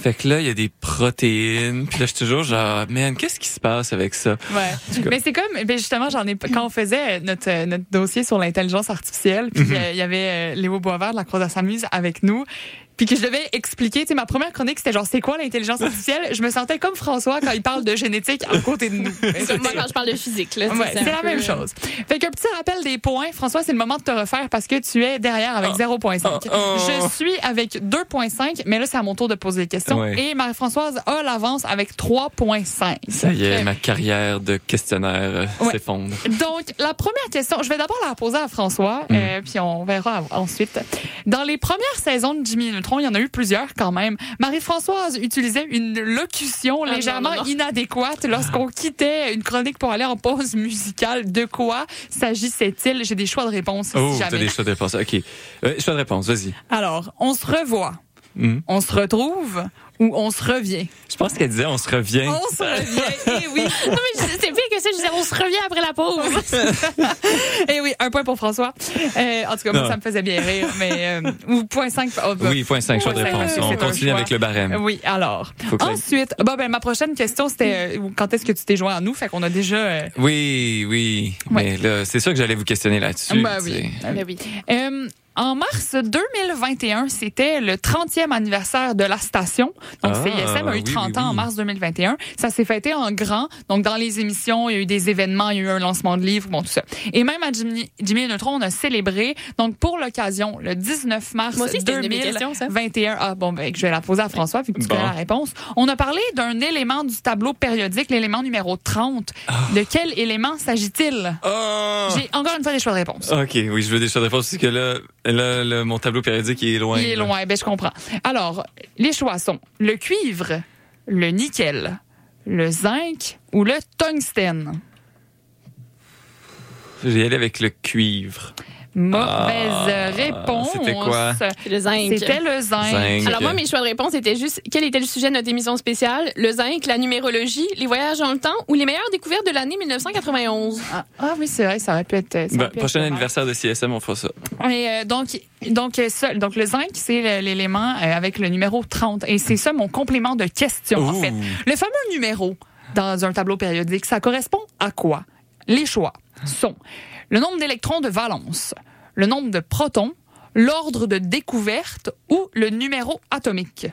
Fait que là, il y a des protéines. Puis là, je suis toujours genre, man, qu'est-ce qui se passe avec ça? Ouais. Mais c'est comme, ben justement, j'en ai quand on faisait notre euh, notre dossier sur l'intelligence artificielle, puis euh, il y avait euh, Léo Boisvert de la Croix de s'amuse avec nous. Puis que je devais expliquer, tu sais, ma première chronique, c'était genre, c'est quoi l'intelligence artificielle? Je me sentais comme François quand il parle de génétique à côté de nous. c'est moi quand je parle de physique là. Ouais, c'est la peu, même euh, chose. Fait qu'un petit rappel des points. François, c'est le moment de te refaire parce que tu es derrière avec 0.5. oh, oh. Je suis avec 2.5, mais là, c'est à mon tour de poser des questions. Ouais. Et Marie-Françoise a l'avance avec 3.5. Ça y est, ma carrière de questionnaire euh, Ouais. s'effondre. Donc, la première question, je vais d'abord la poser à François, Mm. euh, puis on verra ensuite. Dans les premières saisons de Jimmy Neutron, il y en a eu plusieurs quand même. Marie-Françoise utilisait une locution Ah, non, légèrement non, non. inadéquate lorsqu'on quittait une chronique pour aller en pause musicale. De quoi s'agissait-il? J'ai des choix de réponse Oh, si jamais. des choix de réponse. OK. Euh, choix de réponse, vas-y. Alors, on se revoit, On se retrouve ou on se revient? Je pense qu'elle disait, on se revient. On se revient, eh oui. Non, mais c'est pire que ça. Je disais, on se revient après la pause. Eh oui, un point pour François. Euh, en tout cas, moi, Non. ça me faisait bien rire, mais... euh, ou point 5. Oui, point 5, choix de réponse. On continue choix. avec le barème. Oui, alors. Ensuite, bon, ben, ma prochaine question, c'était euh, quand est-ce que tu t'es joint à nous? Fait qu'on a déjà. euh, Oui, oui. Ouais. Mais là, c'est sûr que j'allais vous questionner là-dessus. Ben oui. Ben oui. En mars 2021, c'était le 30e anniversaire de la station. Donc, Ah, CISM a eu oui, 30 oui, ans en mars 2021. Ça s'est fêté en grand. Donc, dans les émissions, il y a eu des événements, il y a eu un lancement de livres, bon, tout ça. Et même à Jimmy, Neutron, on a célébré. Donc, pour l'occasion, le 19 mars Moi aussi, c'était une de mes questions, ça. 2021. Ah, bon, ben, je vais la poser à François, puis que tu Bon. connais la réponse. On a parlé d'un élément du tableau périodique, l'élément numéro 30. Ah. De quel élément s'agit-il? Oh! J'ai encore une fois des choix de réponse. OK, oui, je veux des choix de réponse parce que là, là, là, mon tableau périodique il est loin. Il est loin, ben je comprends. Alors, les choix sont le cuivre, le nickel, le zinc ou le tungstène. Je vais y aller avec le cuivre. Mauvaise Ah, réponse. c'était quoi? Le zinc. C'était le zinc. Zinc. Alors moi, mes choix de réponse étaient juste quel était le sujet de notre émission spéciale, le zinc, la numérologie, les voyages dans le temps ou les meilleures découvertes de l'année 1991. Ah, ah oui, c'est vrai, ça aurait pu être. ça aurait Ben, pu prochain anniversaire de CSM, on fera ça. Et, euh, donc, donc, euh, ça, donc, le zinc, c'est l'élément euh, avec le numéro 30. Et c'est ça mon complément de question, en fait. Le fameux numéro dans un tableau périodique, ça correspond à quoi? Les choix sont le nombre d'électrons de valence, le nombre de protons, l'ordre de découverte ou le numéro atomique.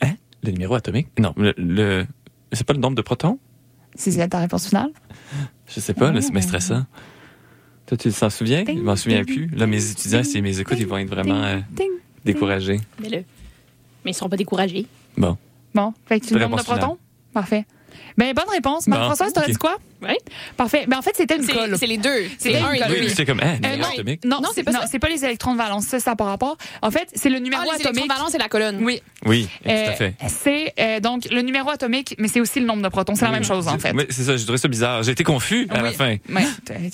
Hein? Le numéro atomique? Non, le, le- c'est pas le nombre de protons? Si c'est ta réponse finale. Je sais pas, c'est stressant. Toi, tu t'en souviens? Je m'en souviens Ding, plus. Là, mes étudiants, si mes écoutes, ils vont être vraiment euh, Ding. découragés. Mais le. Mais ils seront pas découragés. Bon. Bon, fait que tu le nombre de protons? Parfait. Ben, bonne réponse. Bon, Marie-Françoise, t'aurais ok. dit quoi? Oui. Parfait. Ben, en fait, c'était une colle. C'est c'est les deux. C'est C'est un et une colle. deux. Oui, c'est comme, hein, Euh, non, atomique? non, Non, c'est c'est pas pas c'est les électrons de valence, ça, ça n'a pas rapport. En fait, c'est le numéro Ah, les électrons atomique. de valence et la colonne. Oui. Oui, tout Euh, à fait. c'est euh, donc le numéro atomique, mais c'est aussi le nombre de protons. C'est la même chose, en fait. Oui, c'est ça, j'ai trouvé ça bizarre. J'ai été confus à la Oui. fin.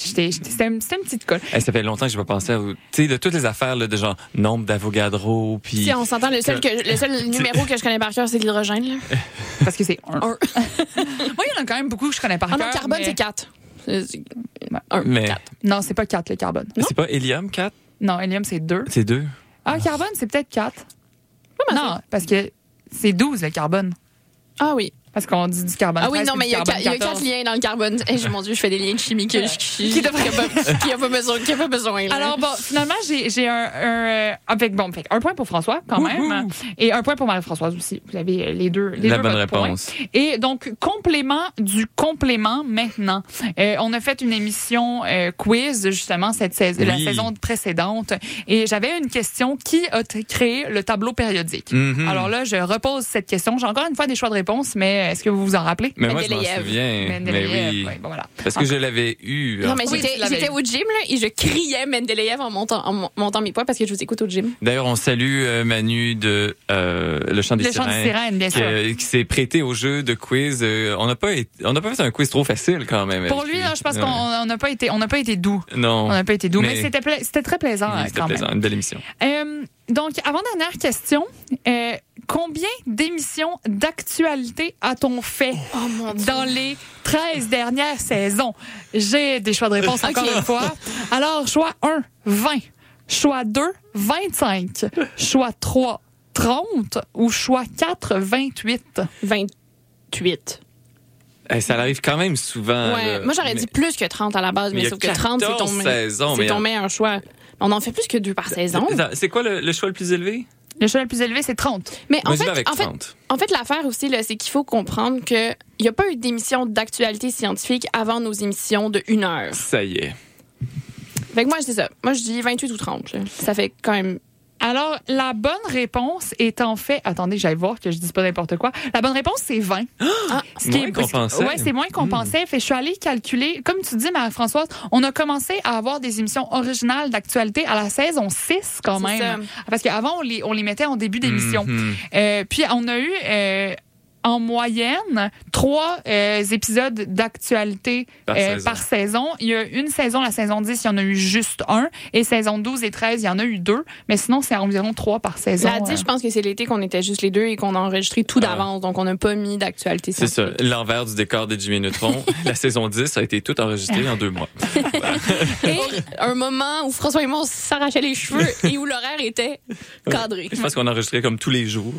J'étais- C'était une, petite colle. Ça fait longtemps que je pas pensé à vous. Tu sais, de toutes les affaires là, de genre nombre d'Avogadro, puis. Si on s'entend, le seul, que, le seul numéro que je connais par cœur, c'est l'hydrogène. là. Parce que c'est un. Un. Moi, il y en a quand même beaucoup que je connais par Ah cœur. Non, carbone, mais- c'est 4. Un, Mais quatre. Non, c'est pas 4, le carbone. c'est pas hélium 4? Non, hélium, c'est 2. C'est 2. Ah, carbone, c'est peut-être 4. mais Non, parce que c'est 12, le carbone. Ah oui. Parce qu'on dit du carbone Ah oui, 13 non, mais il y, a, carbone il y a 14. quatre liens dans le carbone. Eh, mon Dieu, je fais des liens de chimie que je, qui, qui a pas, qui a pas besoin. Qui a pas besoin là. Alors bon, finalement, j'ai j'ai un, un euh, avec bon, fait, un point pour François quand même, et un point pour Marie-Françoise aussi. Vous avez euh, les deux, les La deux bonne réponse. Et donc complément du complément maintenant. Euh, on a fait une émission euh, quiz justement cette saison, la Oui. saison précédente, et j'avais une question qui a créé le tableau périodique? Mhm. Alors là, je repose cette question. J'ai encore une fois des choix de réponse, mais est-ce que vous vous en rappelez? Mais moi, je m'en Mendeleïev. souviens. Mais Mendeleïev, oui. ouais, bon, voilà. Parce que je l'avais eu. Non, mais Oui, j'étais au gym là, et je criais Mendeleïev en montant, en mon- montant mes poids parce que je vous écoute au gym. D'ailleurs, on salue euh, Manu de euh, Le Chant des Le chant des Sirènes. sirènes, bien qui, sûr. euh, qui s'est prêté au jeu de quiz. Euh, on n'a pas été- on n'a pas fait un quiz trop facile quand même. Pour lui, là, je pense Ouais. qu'on on n'a pas été, on n'a pas été doux. Non. On n'a pas été doux, mais, Mais- c'était pla- c'était très plaisant Oui, euh, C'était plaisant, même. une belle émission. Euh, donc, avant-dernière question. Euh, combien d'émissions d'actualité a-t-on fait Oh dans les 13 dernières saisons? J'ai des choix de réponse encore une fois. Alors, choix 1, 20. Choix 2, 25. Choix 3, 30. Ou choix 4, 28. 28. Eh, ça arrive quand même souvent. Ouais, là. moi j'aurais Mais- dit plus que 30 à la base, mais mais, sauf que 30 c'est ton, 14 saisons, c'est mais ton meilleur choix. On en fait plus que deux par saison. Attends, C'est quoi le, le choix le plus élevé? Le choix le plus élevé, c'est 30. Mais en fait, en fait, 30. en fait, l'affaire aussi, là, c'est qu'il faut comprendre qu'il n'y a pas eu d'émission d'actualité scientifique avant nos émissions de une heure. Ça y est. Fait que moi, je dis ça. Moi, je dis 28 ou 30. là. Ça fait quand même. Alors, la bonne réponse est en fait. Attendez, j'allais voir que je dise pas n'importe quoi. La bonne réponse, c'est 20. Ah, Ce qui Moins est- qu'on pensait. Ouais, c'est moins qu'on pensait. Fait, je suis allée calculer. Comme tu dis, Marie-Françoise, on a commencé à avoir des émissions originales d'actualité à la saison 6 quand C'est même. Parce qu'avant, on les, on les mettait en début d'émission. Mhm. Euh, puis, on a eu. euh, en moyenne, trois euh, épisodes d'actualité Par euh, saison. par saison. Il y a une saison, la saison 10, il y en a eu juste un. Et saison 12 et 13, il y en a eu deux. Mais sinon, c'est environ trois par saison. La 10, euh. je pense que c'est l'été qu'on était juste les deux et qu'on a enregistré tout Ah. d'avance. Donc, on n'a pas mis d'actualité C'est ça. L'envers du décor de Jimmy Neutron. la saison 10 a été toute enregistrée en deux mois. Et un moment où François et moi, on s'arrachait les cheveux et où l'horaire était cadré. Je pense qu'on enregistrait comme tous les jours.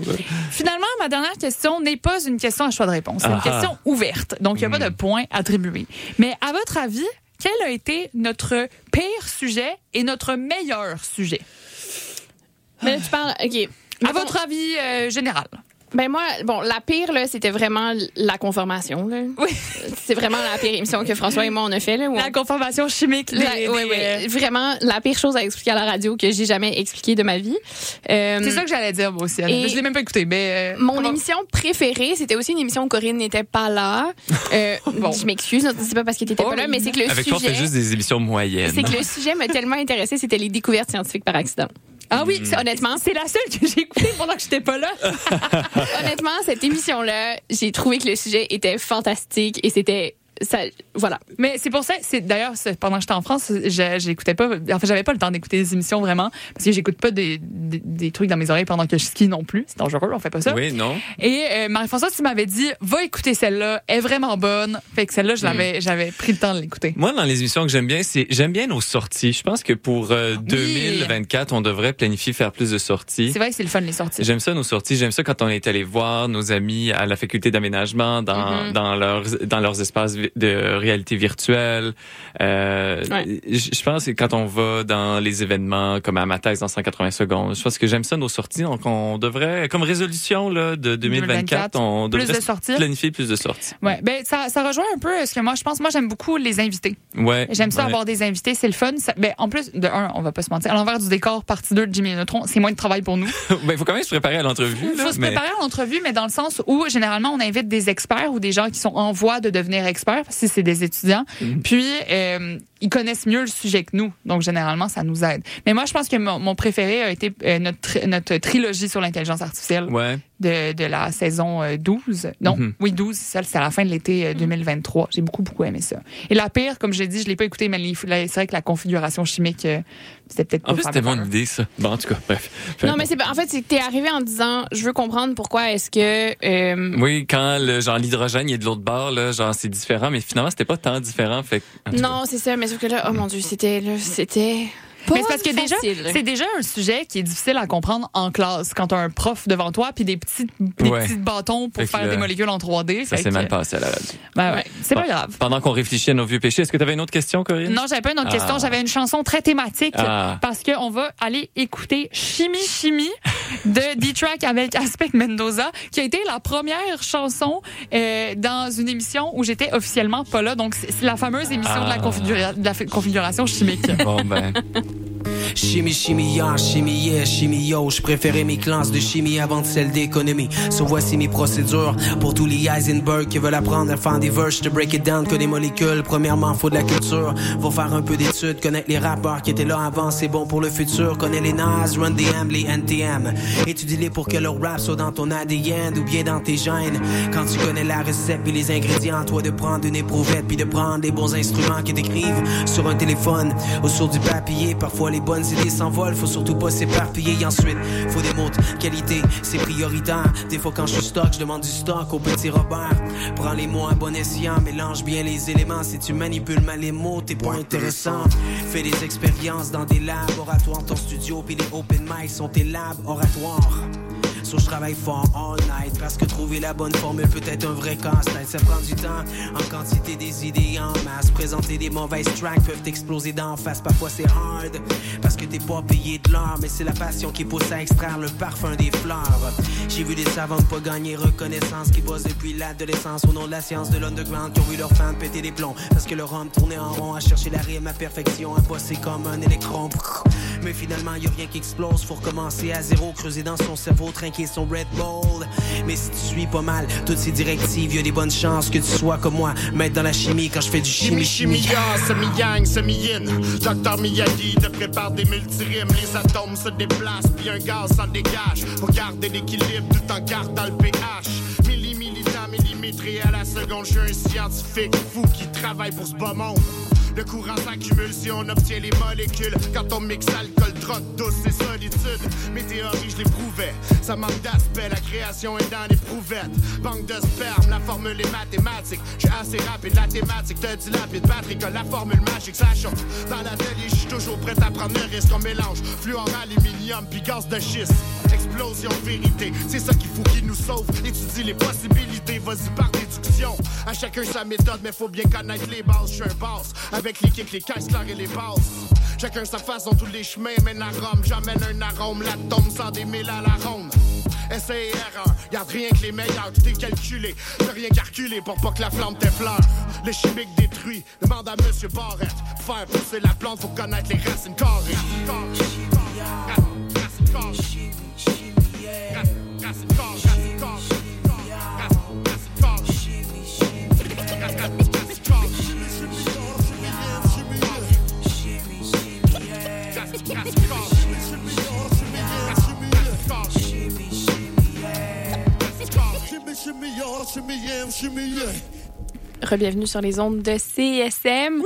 Finalement, ma dernière question n'est pas une question à choix de réponse. C'est une Ah question ouverte. Donc, il n'y a pas de points attribués. Mais à votre avis, quel a été notre pire sujet et notre meilleur sujet? Mais là, tu parles. OK. À Mettons- votre avis euh, général. Ben moi, bon, la pire, là, c'était vraiment la conformation. Là. Oui. C'est vraiment la pire émission que François et moi, on a fait. Là, où La on- conformation chimique. des- La- des, ouais, ouais. euh, Vraiment, la pire chose à expliquer à la radio que j'ai jamais expliqué de ma vie. Euh, C'est ça que j'allais dire, moi aussi. Je l'ai même pas écouté, mais... euh, Mon comment- émission préférée, c'était aussi une émission où Corinne n'était pas là. Euh, Bon. Je m'excuse, c'est pas parce qu'elle était Oh, pas là, mais c'est que le Avec sujet... fait juste des émissions moyennes. C'est que le sujet m'a tellement intéressé, c'était les découvertes scientifiques par accident. Ah oui, C'est- honnêtement, c'est la seule que j'ai écoutée pendant que j'étais pas là. honnêtement, cette émission-là, j'ai trouvé que le sujet était fantastique et c'était ça, voilà. Mais c'est pour ça, c'est d'ailleurs c'est- pendant que j'étais en France, je- j'écoutais pas, en fait j'avais pas le temps d'écouter des émissions vraiment parce que j'écoute pas des, des, des trucs dans mes oreilles pendant que je skie non plus, c'est dangereux, on fait pas ça. Oui, non. Et euh, Marie-Françoise, tu m'avais dit, va écouter celle-là, elle est vraiment bonne. Fait que celle-là, je l'avais, j'avais pris le temps de l'écouter. Moi, dans les émissions que j'aime bien, c'est j'aime bien nos sorties. Je pense que pour euh, 2024, on devrait planifier faire plus de sorties. C'est vrai que c'est le fun les sorties. J'aime ça nos sorties. J'aime ça quand on est allé voir nos amis à la faculté d'aménagement dans Mhm. dans leurs dans leurs espaces de réalité virtuelle. Euh, Ouais. Je pense que quand on va dans les événements comme à ma thèse dans 180 secondes, je pense que j'aime ça nos sorties. Donc on devrait comme résolution là de 2024, on Plus devrait de planifier plus de sorties. Ouais, ben ça, ça rejoint un peu ce que moi je pense. Moi, j'aime beaucoup les invités. Ouais. J'aime ça ouais. avoir des invités, c'est le fun. Ça- ben, en plus, de un, on va pas se mentir, à l'envers du décor, partie 2 de Jimmy et Neutron, c'est moins de travail pour nous. ben, il faut quand même se préparer à l'entrevue. Il là, faut se mais- préparer à l'entrevue, mais dans le sens où, généralement, on invite des experts ou des gens qui sont en voie de devenir experts, si c'est des étudiants. Mhm. Puis, euh, ils connaissent mieux le sujet que nous. Donc, généralement, ça nous aide. Mais moi, je pense que mon, mon préféré a été euh, notre, tri- notre trilogie sur l'intelligence artificielle Ouais. de, de la saison euh, 12. Non, Mhm. oui, 12, c'est ça, c'est à la fin de l'été euh, 2023. J'ai beaucoup, beaucoup aimé ça. Et la pire, comme j'ai dit, je l'ai pas écouté, mais c'est vrai que la configuration chimique, euh, c'était peut-être pas En plus, c'était mon idée, ça. Bon, en tout cas, bref. Non, mais c'est en fait, c'est que t'es arrivé en disant, je veux comprendre pourquoi est-ce que euh, Oui, quand le, genre l'hydrogène il est de l'autre bord, là, genre c'est différent, mais finalement c'était pas tant différent. Fait. Non, c'est ça, mais que là, oh mon dieu, c'était là, Mais c'est parce que déjà, c'est déjà un sujet qui est difficile à comprendre en classe quand tu as un prof devant toi puis des petits, des Ouais. petits bâtons pour Fait que faire là, des molécules en 3D. Ça s'est que- mal passé à la radio. Ben ouais, c'est pas grave. Pendant qu'on réfléchit à nos vieux péchés, est-ce que tu avais une autre question, Corinne? Non, j'avais pas une autre Ah. question. J'avais une chanson très thématique Ah. parce qu'on va aller écouter Chimie Chimie de D-Track avec Aspect Mendoza, qui a été la première chanson euh, dans une émission où j'étais officiellement pas là. Donc, c'est la fameuse émission de, la Ah. de la configuration chimique. Bon, ben. Chimie, chimie, ya, chimie, yeah, chimie, yo. Je préférais mes classes de chimie avant de celles d'économie. So voici mes procédures pour tous les Heisenberg qui veulent apprendre à faire des verses. To break it down que des molécules. Premièrement, faut de la culture. Faut faire un peu d'études, connaître les rappeurs qui étaient là avant, c'est bon pour le futur. Connais les Nas, Run DM, les NTM. Étudie-les pour que leur rap soit dans ton ADN ou bien dans tes gènes. Quand tu connais la recette puis les ingrédients, toi de prendre une éprouvette puis de prendre les bons instruments qui t'écrivent sur un téléphone ou sur du papier. Parfois les bonnes idées s'envolent, faut surtout pas s'éparpiller. Ensuite, faut des mots de qualité, c'est prioritaire. Des fois quand je suis stock, je demande du stock au petit Robert. Prends les mots à bon escient, mélange bien les éléments. Si tu manipules mal les mots, t'es pas intéressant. Fais des expériences dans des laboratoires, ton studio puis les open mics sont tes labs oratoires. So je travaille fort all night parce que trouver la bonne formule peut être un vrai casse-tête. Ça prend du temps, en quantité des idées en masse. Présenter des mauvaises tracks peuvent t'exploser d'en face. Parfois c'est hard parce que t'es pas payé de l'or, mais c'est la passion qui pousse à extraire le parfum des fleurs. J'ai vu des savants pas gagner reconnaissance qui bossent depuis l'adolescence au nom de la science de l'underground qui ont vu leurs fans péter des plombs parce que leur homme tournait en rond à chercher la rime à perfection, à bosser comme un électron. Mais finalement, y a rien qui explose. Faut recommencer à zéro, creuser dans son cerveau, trinquer son Red Bull. Mais si tu suis pas mal toutes ces directives, y a des bonnes chances que tu sois comme moi, mettre dans la chimie quand je fais du chimie Chimie, chimie. chimie, ya, semi-yang, semi-yin. Docteur Miyagi te prépare des multirimes. Les atomes se déplacent, puis un gaz s'en dégage. Pour garder l'équilibre tout en gardant le pH. Milli, militant, millimétré à la seconde. Je suis un scientifique fou qui travaille pour ce beau monde. Le courant s'accumule si on obtient les molécules. Quand on mixe alcool, drogue douce et solitude. Mes théories, je les prouvais. Ça manque d'aspect, la création est dans les prouvettes. Banque de sperme, la formule est mathématique. Je suis assez rapide, la thématique te dilapide. Patrick a la formule magique, ça chauffe. Dans l'atelier, je suis toujours prêt à prendre le risque. On mélange fluor, aluminium, puis de schiste. Explosion, vérité, c'est ça qu'il faut qu'il nous sauve. Étudie les possibilités, vas-y par déduction. À chacun sa méthode, mais faut bien connaître les bases. Je suis un boss, les kicks, les caisses claires et les basses. Chacun sa façon, tous les chemins mènent à Rome. J'amène un arôme, l'atome sans démêler à la ronde. Essai et erreur, garde rien que les meilleurs, tout est calculé. T'as rien calculé pour pas que la flamme t'effleure. Le chimique détruit, demande à Monsieur Barrett. Pour faire pousser la plante, faut connaître les racines carrées. Racines. Shimmy, shimmy, yeah, shimmy, yeah. Rebienvenue sur les ondes de CSM.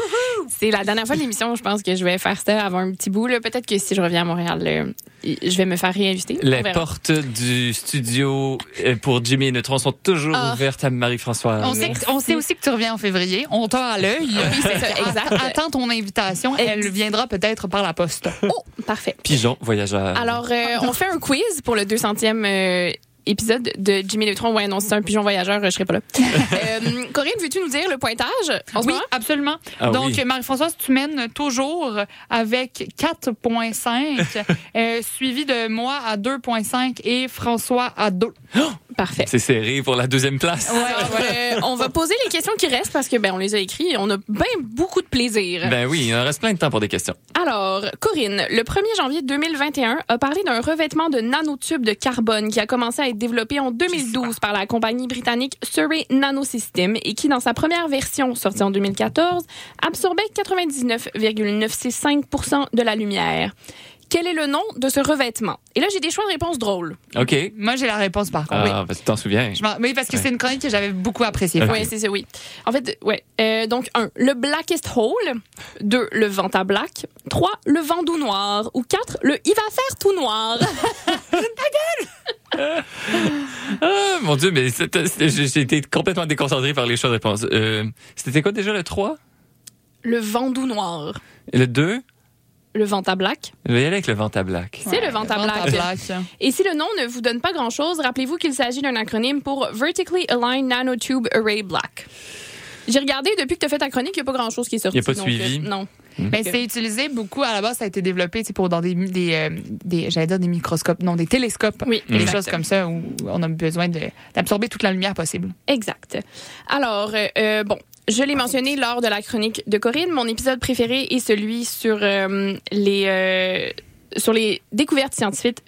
C'est la dernière fois de l'émission, je pense que je vais faire ça avant un petit bout. là. Peut-être que si je reviens à Montréal, euh, je vais me faire réinviter. On Les portes du studio euh, pour Jimmy et Neutron sont toujours Ah. ouvertes à Marie-Françoise. On sait, que- on sait aussi que tu reviens en février. On t'a à l'œil. Oui, c'est ça, exact. Attends ton invitation. Elle viendra peut-être par la poste. Oh, parfait. Pigeon, voyageur. Alors, euh, on fait un quiz pour le 200e euh, épisode de Jimmy Neutron. Ouais, non, c'est un pigeon voyageur, je serai pas là. Euh, Corinne, veux-tu nous dire le pointage? En Oui, absolument. Ah Donc, oui. Marie-Françoise, tu mènes toujours avec 4,5, euh, suivi de moi à 2,5 et François à 2. Parfait. C'est serré pour la deuxième place. Euh, on va poser les questions qui restent parce que ben on les a écrites et on a bien beaucoup de plaisir. Ben oui, il en reste plein de temps pour des questions. Alors, Corinne, le 1er janvier 2021 a parlé d'un revêtement de nanotubes de carbone qui a commencé à être développé en 2012 par la compagnie britannique Surrey Nanosystem et qui, dans sa première version sortie en 2014, absorbait 99,965% de la lumière. Quel est le nom de ce revêtement? Et là, j'ai des choix de réponses drôles. OK. Moi, j'ai la réponse par contre. oui. Ah, tu t'en souviens. Je oui, parce que c'est une chronique que j'avais beaucoup appréciée. Ok. Oui, c'est ça, oui. En fait, ouais. Euh, donc, un, le blackest hole. Deux, le vent à black. Trois, le vent doux noir. Ou quatre, le il va faire tout noir. Ah, mon Dieu, mais j'ai été complètement déconcentré par les choix de réponse. Euh, C'était quoi déjà le 3? le vent doux noir. Et le 2? le Vanta Black. Je vais y aller avec le Vanta Black. C'est le Vanta Vanta Black. Black. Et si le nom ne vous donne pas grand-chose, rappelez-vous qu'il s'agit d'un acronyme pour Vertically Aligned Nanotube Array Black. J'ai regardé depuis que tu as fait ta chronique, il n'y a pas grand-chose qui est sorti. Y a pas de suivi? non. Ben, c'est utilisé beaucoup. À la base, ça a été développé pour dans des, des, euh, des j'allais dire des microscopes, non, des télescopes. Oui, Des exact. choses comme ça où on a besoin d'absorber toute la lumière possible. Exact. Alors, euh, euh, bon, je l'ai mentionné lors de la chronique de Corinne. Mon épisode préféré est celui sur euh, les euh, sur les découvertes scientifiques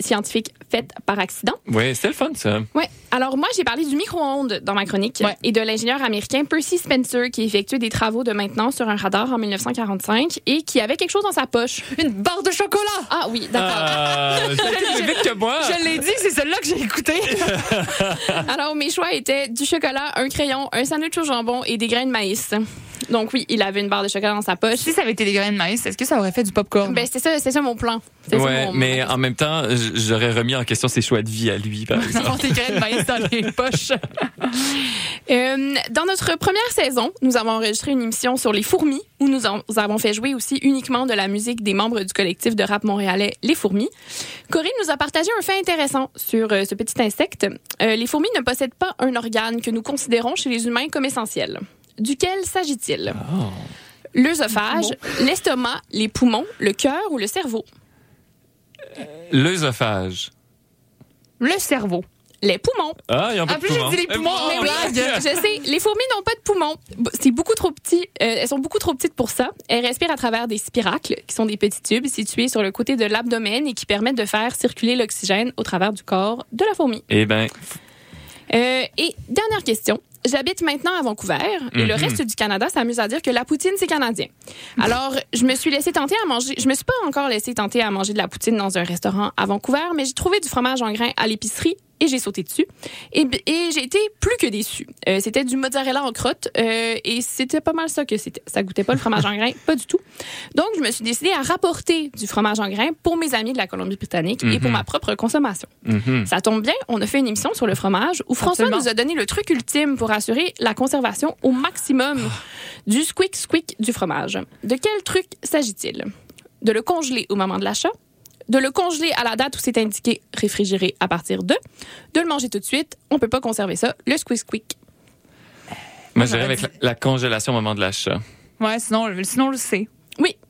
scientifiques faites par accident. Oui, c'était le fun, ça. Ouais. Alors moi, j'ai parlé du micro-ondes dans ma chronique Ouais. et de l'ingénieur américain Percy Spencer qui effectuait des travaux de maintenance sur un radar en 1945 et qui avait quelque chose dans sa poche. Une barre de chocolat! Ah oui, d'accord. Ah, vite que moi. Je l'ai dit, c'est celle-là que j'ai écouté. Alors mes choix étaient du chocolat, un crayon, un sandwich au jambon et des grains de maïs. Donc oui, il avait une barre de chocolat dans sa poche. si ça avait été des graines de maïs, est-ce que ça aurait fait du popcorn? Ben c'est ça, c'est ça mon plan. C'est ça Ouais, mon- mais en même temps, j'aurais remis en question ses choix de vie à lui, par exemple. Des graines de maïs dans les poches. Euh, dans notre première saison, nous avons enregistré une émission sur les fourmis où nous, en- nous avons fait jouer aussi uniquement de la musique des membres du collectif de rap montréalais Les Fourmis. Corinne nous a partagé un fait intéressant sur euh, ce petit insecte. Euh, les fourmis ne possèdent pas un organe que nous considérons chez les humains comme essentiel. Duquel s'agit-il? L'œsophage, l'estomac, les poumons, le cœur ou le cerveau? L'œsophage. Le cerveau. Les poumons. Ah, ils ont pas En de plus, j'ai dit les poumons Euh, bon. blague. Je sais, les fourmis n'ont pas de poumons. C'est beaucoup trop petit. euh, elles sont beaucoup trop petites pour ça. Elles respirent à travers des spiracles, qui sont des petits tubes situés sur le côté de l'abdomen et qui permettent de faire circuler l'oxygène au travers du corps de la fourmi. Eh ben, Euh, et dernière question. J'habite maintenant à Vancouver et le Mhm. reste du Canada s'amuse à dire que la poutine, c'est canadien. Alors, je me suis laissé tenter à manger. Je me suis pas encore laissé tenter à manger de la poutine dans un restaurant à Vancouver, mais j'ai trouvé du fromage en grains à l'épicerie et j'ai sauté dessus. Et, j'ai été plus que déçue. Euh, c'était du mozzarella en crotte euh, et c'était pas mal ça que c'était. Ça goûtait pas le fromage en grains, pas du tout. Donc, je me suis décidée à rapporter du fromage en grains pour mes amis de la Colombie-Britannique et pour Mhm. ma propre consommation. mhm. Ça tombe bien, on a fait une émission sur le fromage où François Absolument. nous a donné le truc ultime pour assurer la conservation au maximum du squeak squeak du fromage. De quel truc s'agit-il? De le congeler au moment de l'achat, de le congeler à la date où c'est indiqué réfrigéré à partir de, de le manger tout de suite, on peut pas conserver ça, le squeak squeak. Moi, j'irais avec la, la congélation au moment de l'achat. Ouais, sinon, sinon on le sait.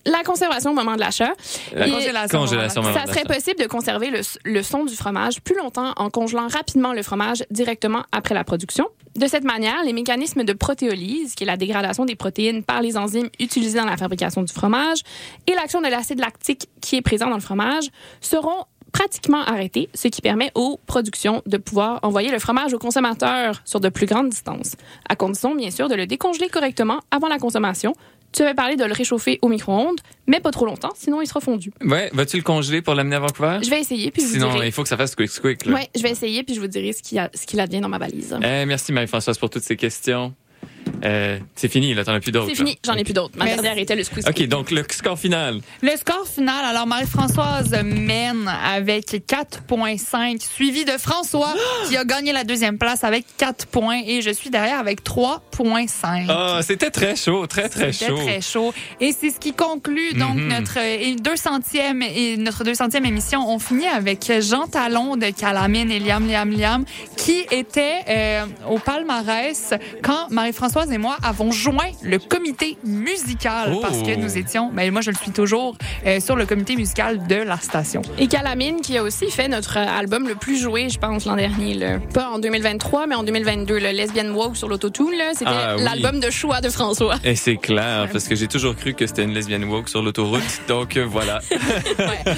La conservation au moment de l'achat. La congélation. congélation au moment Ça serait possible de conserver le, le son du fromage plus longtemps en congelant rapidement le fromage directement après la production. De cette manière, les mécanismes de protéolyse, qui est la dégradation des protéines par les enzymes utilisées dans la fabrication du fromage, et l'action de l'acide lactique qui est présent dans le fromage, seront pratiquement arrêtés, ce qui permet aux productions de pouvoir envoyer le fromage au consommateur sur de plus grandes distances, à condition bien sûr de le décongeler correctement avant la consommation. Tu avais parlé de le réchauffer au micro-ondes, mais pas trop longtemps, sinon il sera fondu. Ouais, vas-tu le congeler pour l'amener à Vancouver? Je vais essayer, puis je vous Sinon, dirai. il faut que ça fasse. Là. Ouais, je vais essayer, puis je vous dirai ce qu'il qu'il advient dans ma valise. Eh, merci Marie-Françoise pour toutes ces questions. Euh, c'est fini, là, t'en as plus d'autres. C'est fini, j'en ai plus d'autres. Ma Merci. dernière était le squeeze. OK, donc le score final. Le score final, alors Marie-Françoise mène avec 4,5, suivi de François qui a gagné la deuxième place avec 4 points et je suis derrière avec 3,5. Ah, c'était très chaud, très, très C'était chaud. très chaud. Et c'est ce qui conclut donc Mhm. notre euh, 200e et notre 200e émission. On finit avec Jean Talon de Calamine et Liam Liam Liam qui était euh, au palmarès quand Marie-Françoise et moi avons joint le comité musical Oh. parce que nous étions, ben moi je le suis toujours euh, sur le comité musical de la station. Et Calamine, qui a aussi fait notre album le plus joué, je pense, l'an dernier. là. Pas en 2023, mais en 2022. Le Lesbian Walk sur l'autotune, c'était Ah, oui. l'album de choix de François. Et c'est clair, parce que j'ai toujours cru que c'était une lesbienne woke sur l'autoroute. Donc, euh, voilà.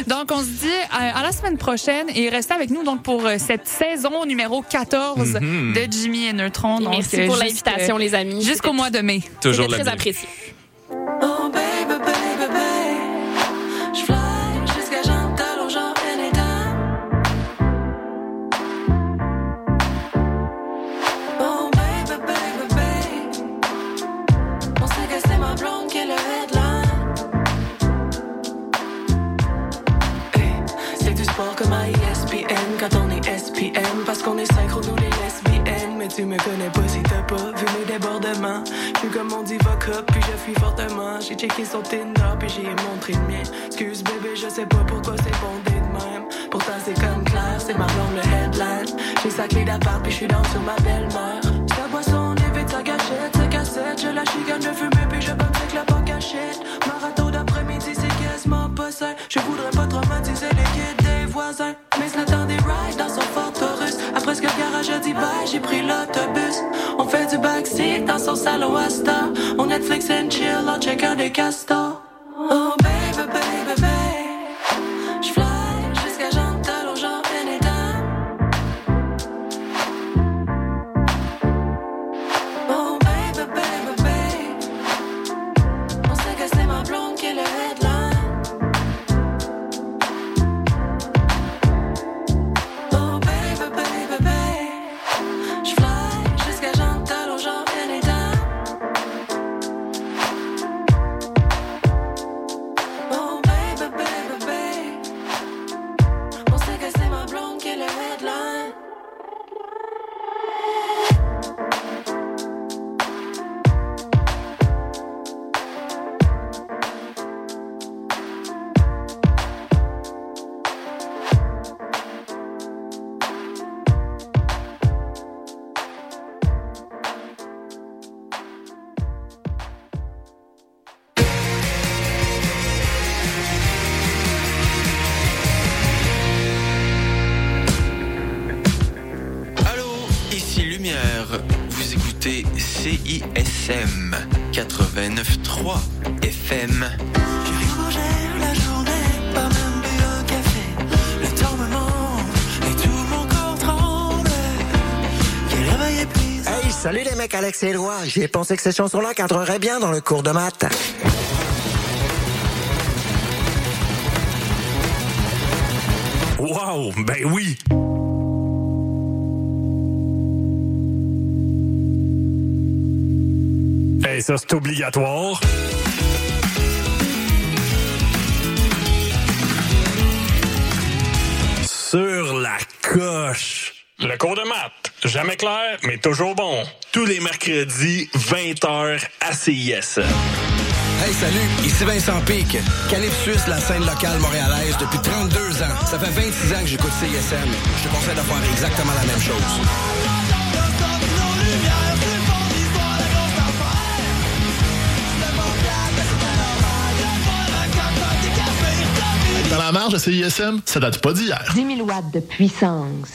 Donc on se dit à, à la semaine prochaine et restez avec nous donc pour euh, cette saison numéro 14 Mhm. de Jimmy et Neutron. Et Donc, merci pour l'invitation, les amis. Jusqu'au mois de mai. Toujours très apprécié. En et Éloi. J'ai pensé que ces chansons-là cadreraient bien dans le cours de maths. Wow, ben oui! Hey, ça, c'est obligatoire. Sur la coche. Le cours de maths, jamais clair, mais toujours bon. Tous les mercredis, 20h à CIS. Hey, salut, ici Vincent Pic. Calif Suisse, la scène locale montréalaise depuis 32 ans. Ça fait 26 ans que j'écoute CISM. Je te conseille de faire exactement la même chose. Dans la marge de CISM, ça date pas d'hier. 10 000 watts de puissance.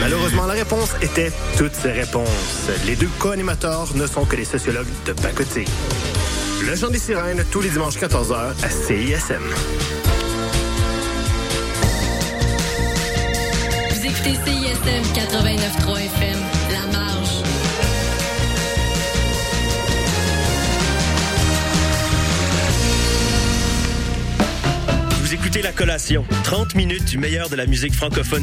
Malheureusement, la réponse était toutes ces réponses. Les deux co-animateurs ne sont que des sociologues de pacotille. Le Chant des Sirènes, tous les dimanches 14h à CISM. Vous écoutez CISM 89.3 FM, La Marge. Vous écoutez La Collation, 30 minutes du meilleur de la musique francophone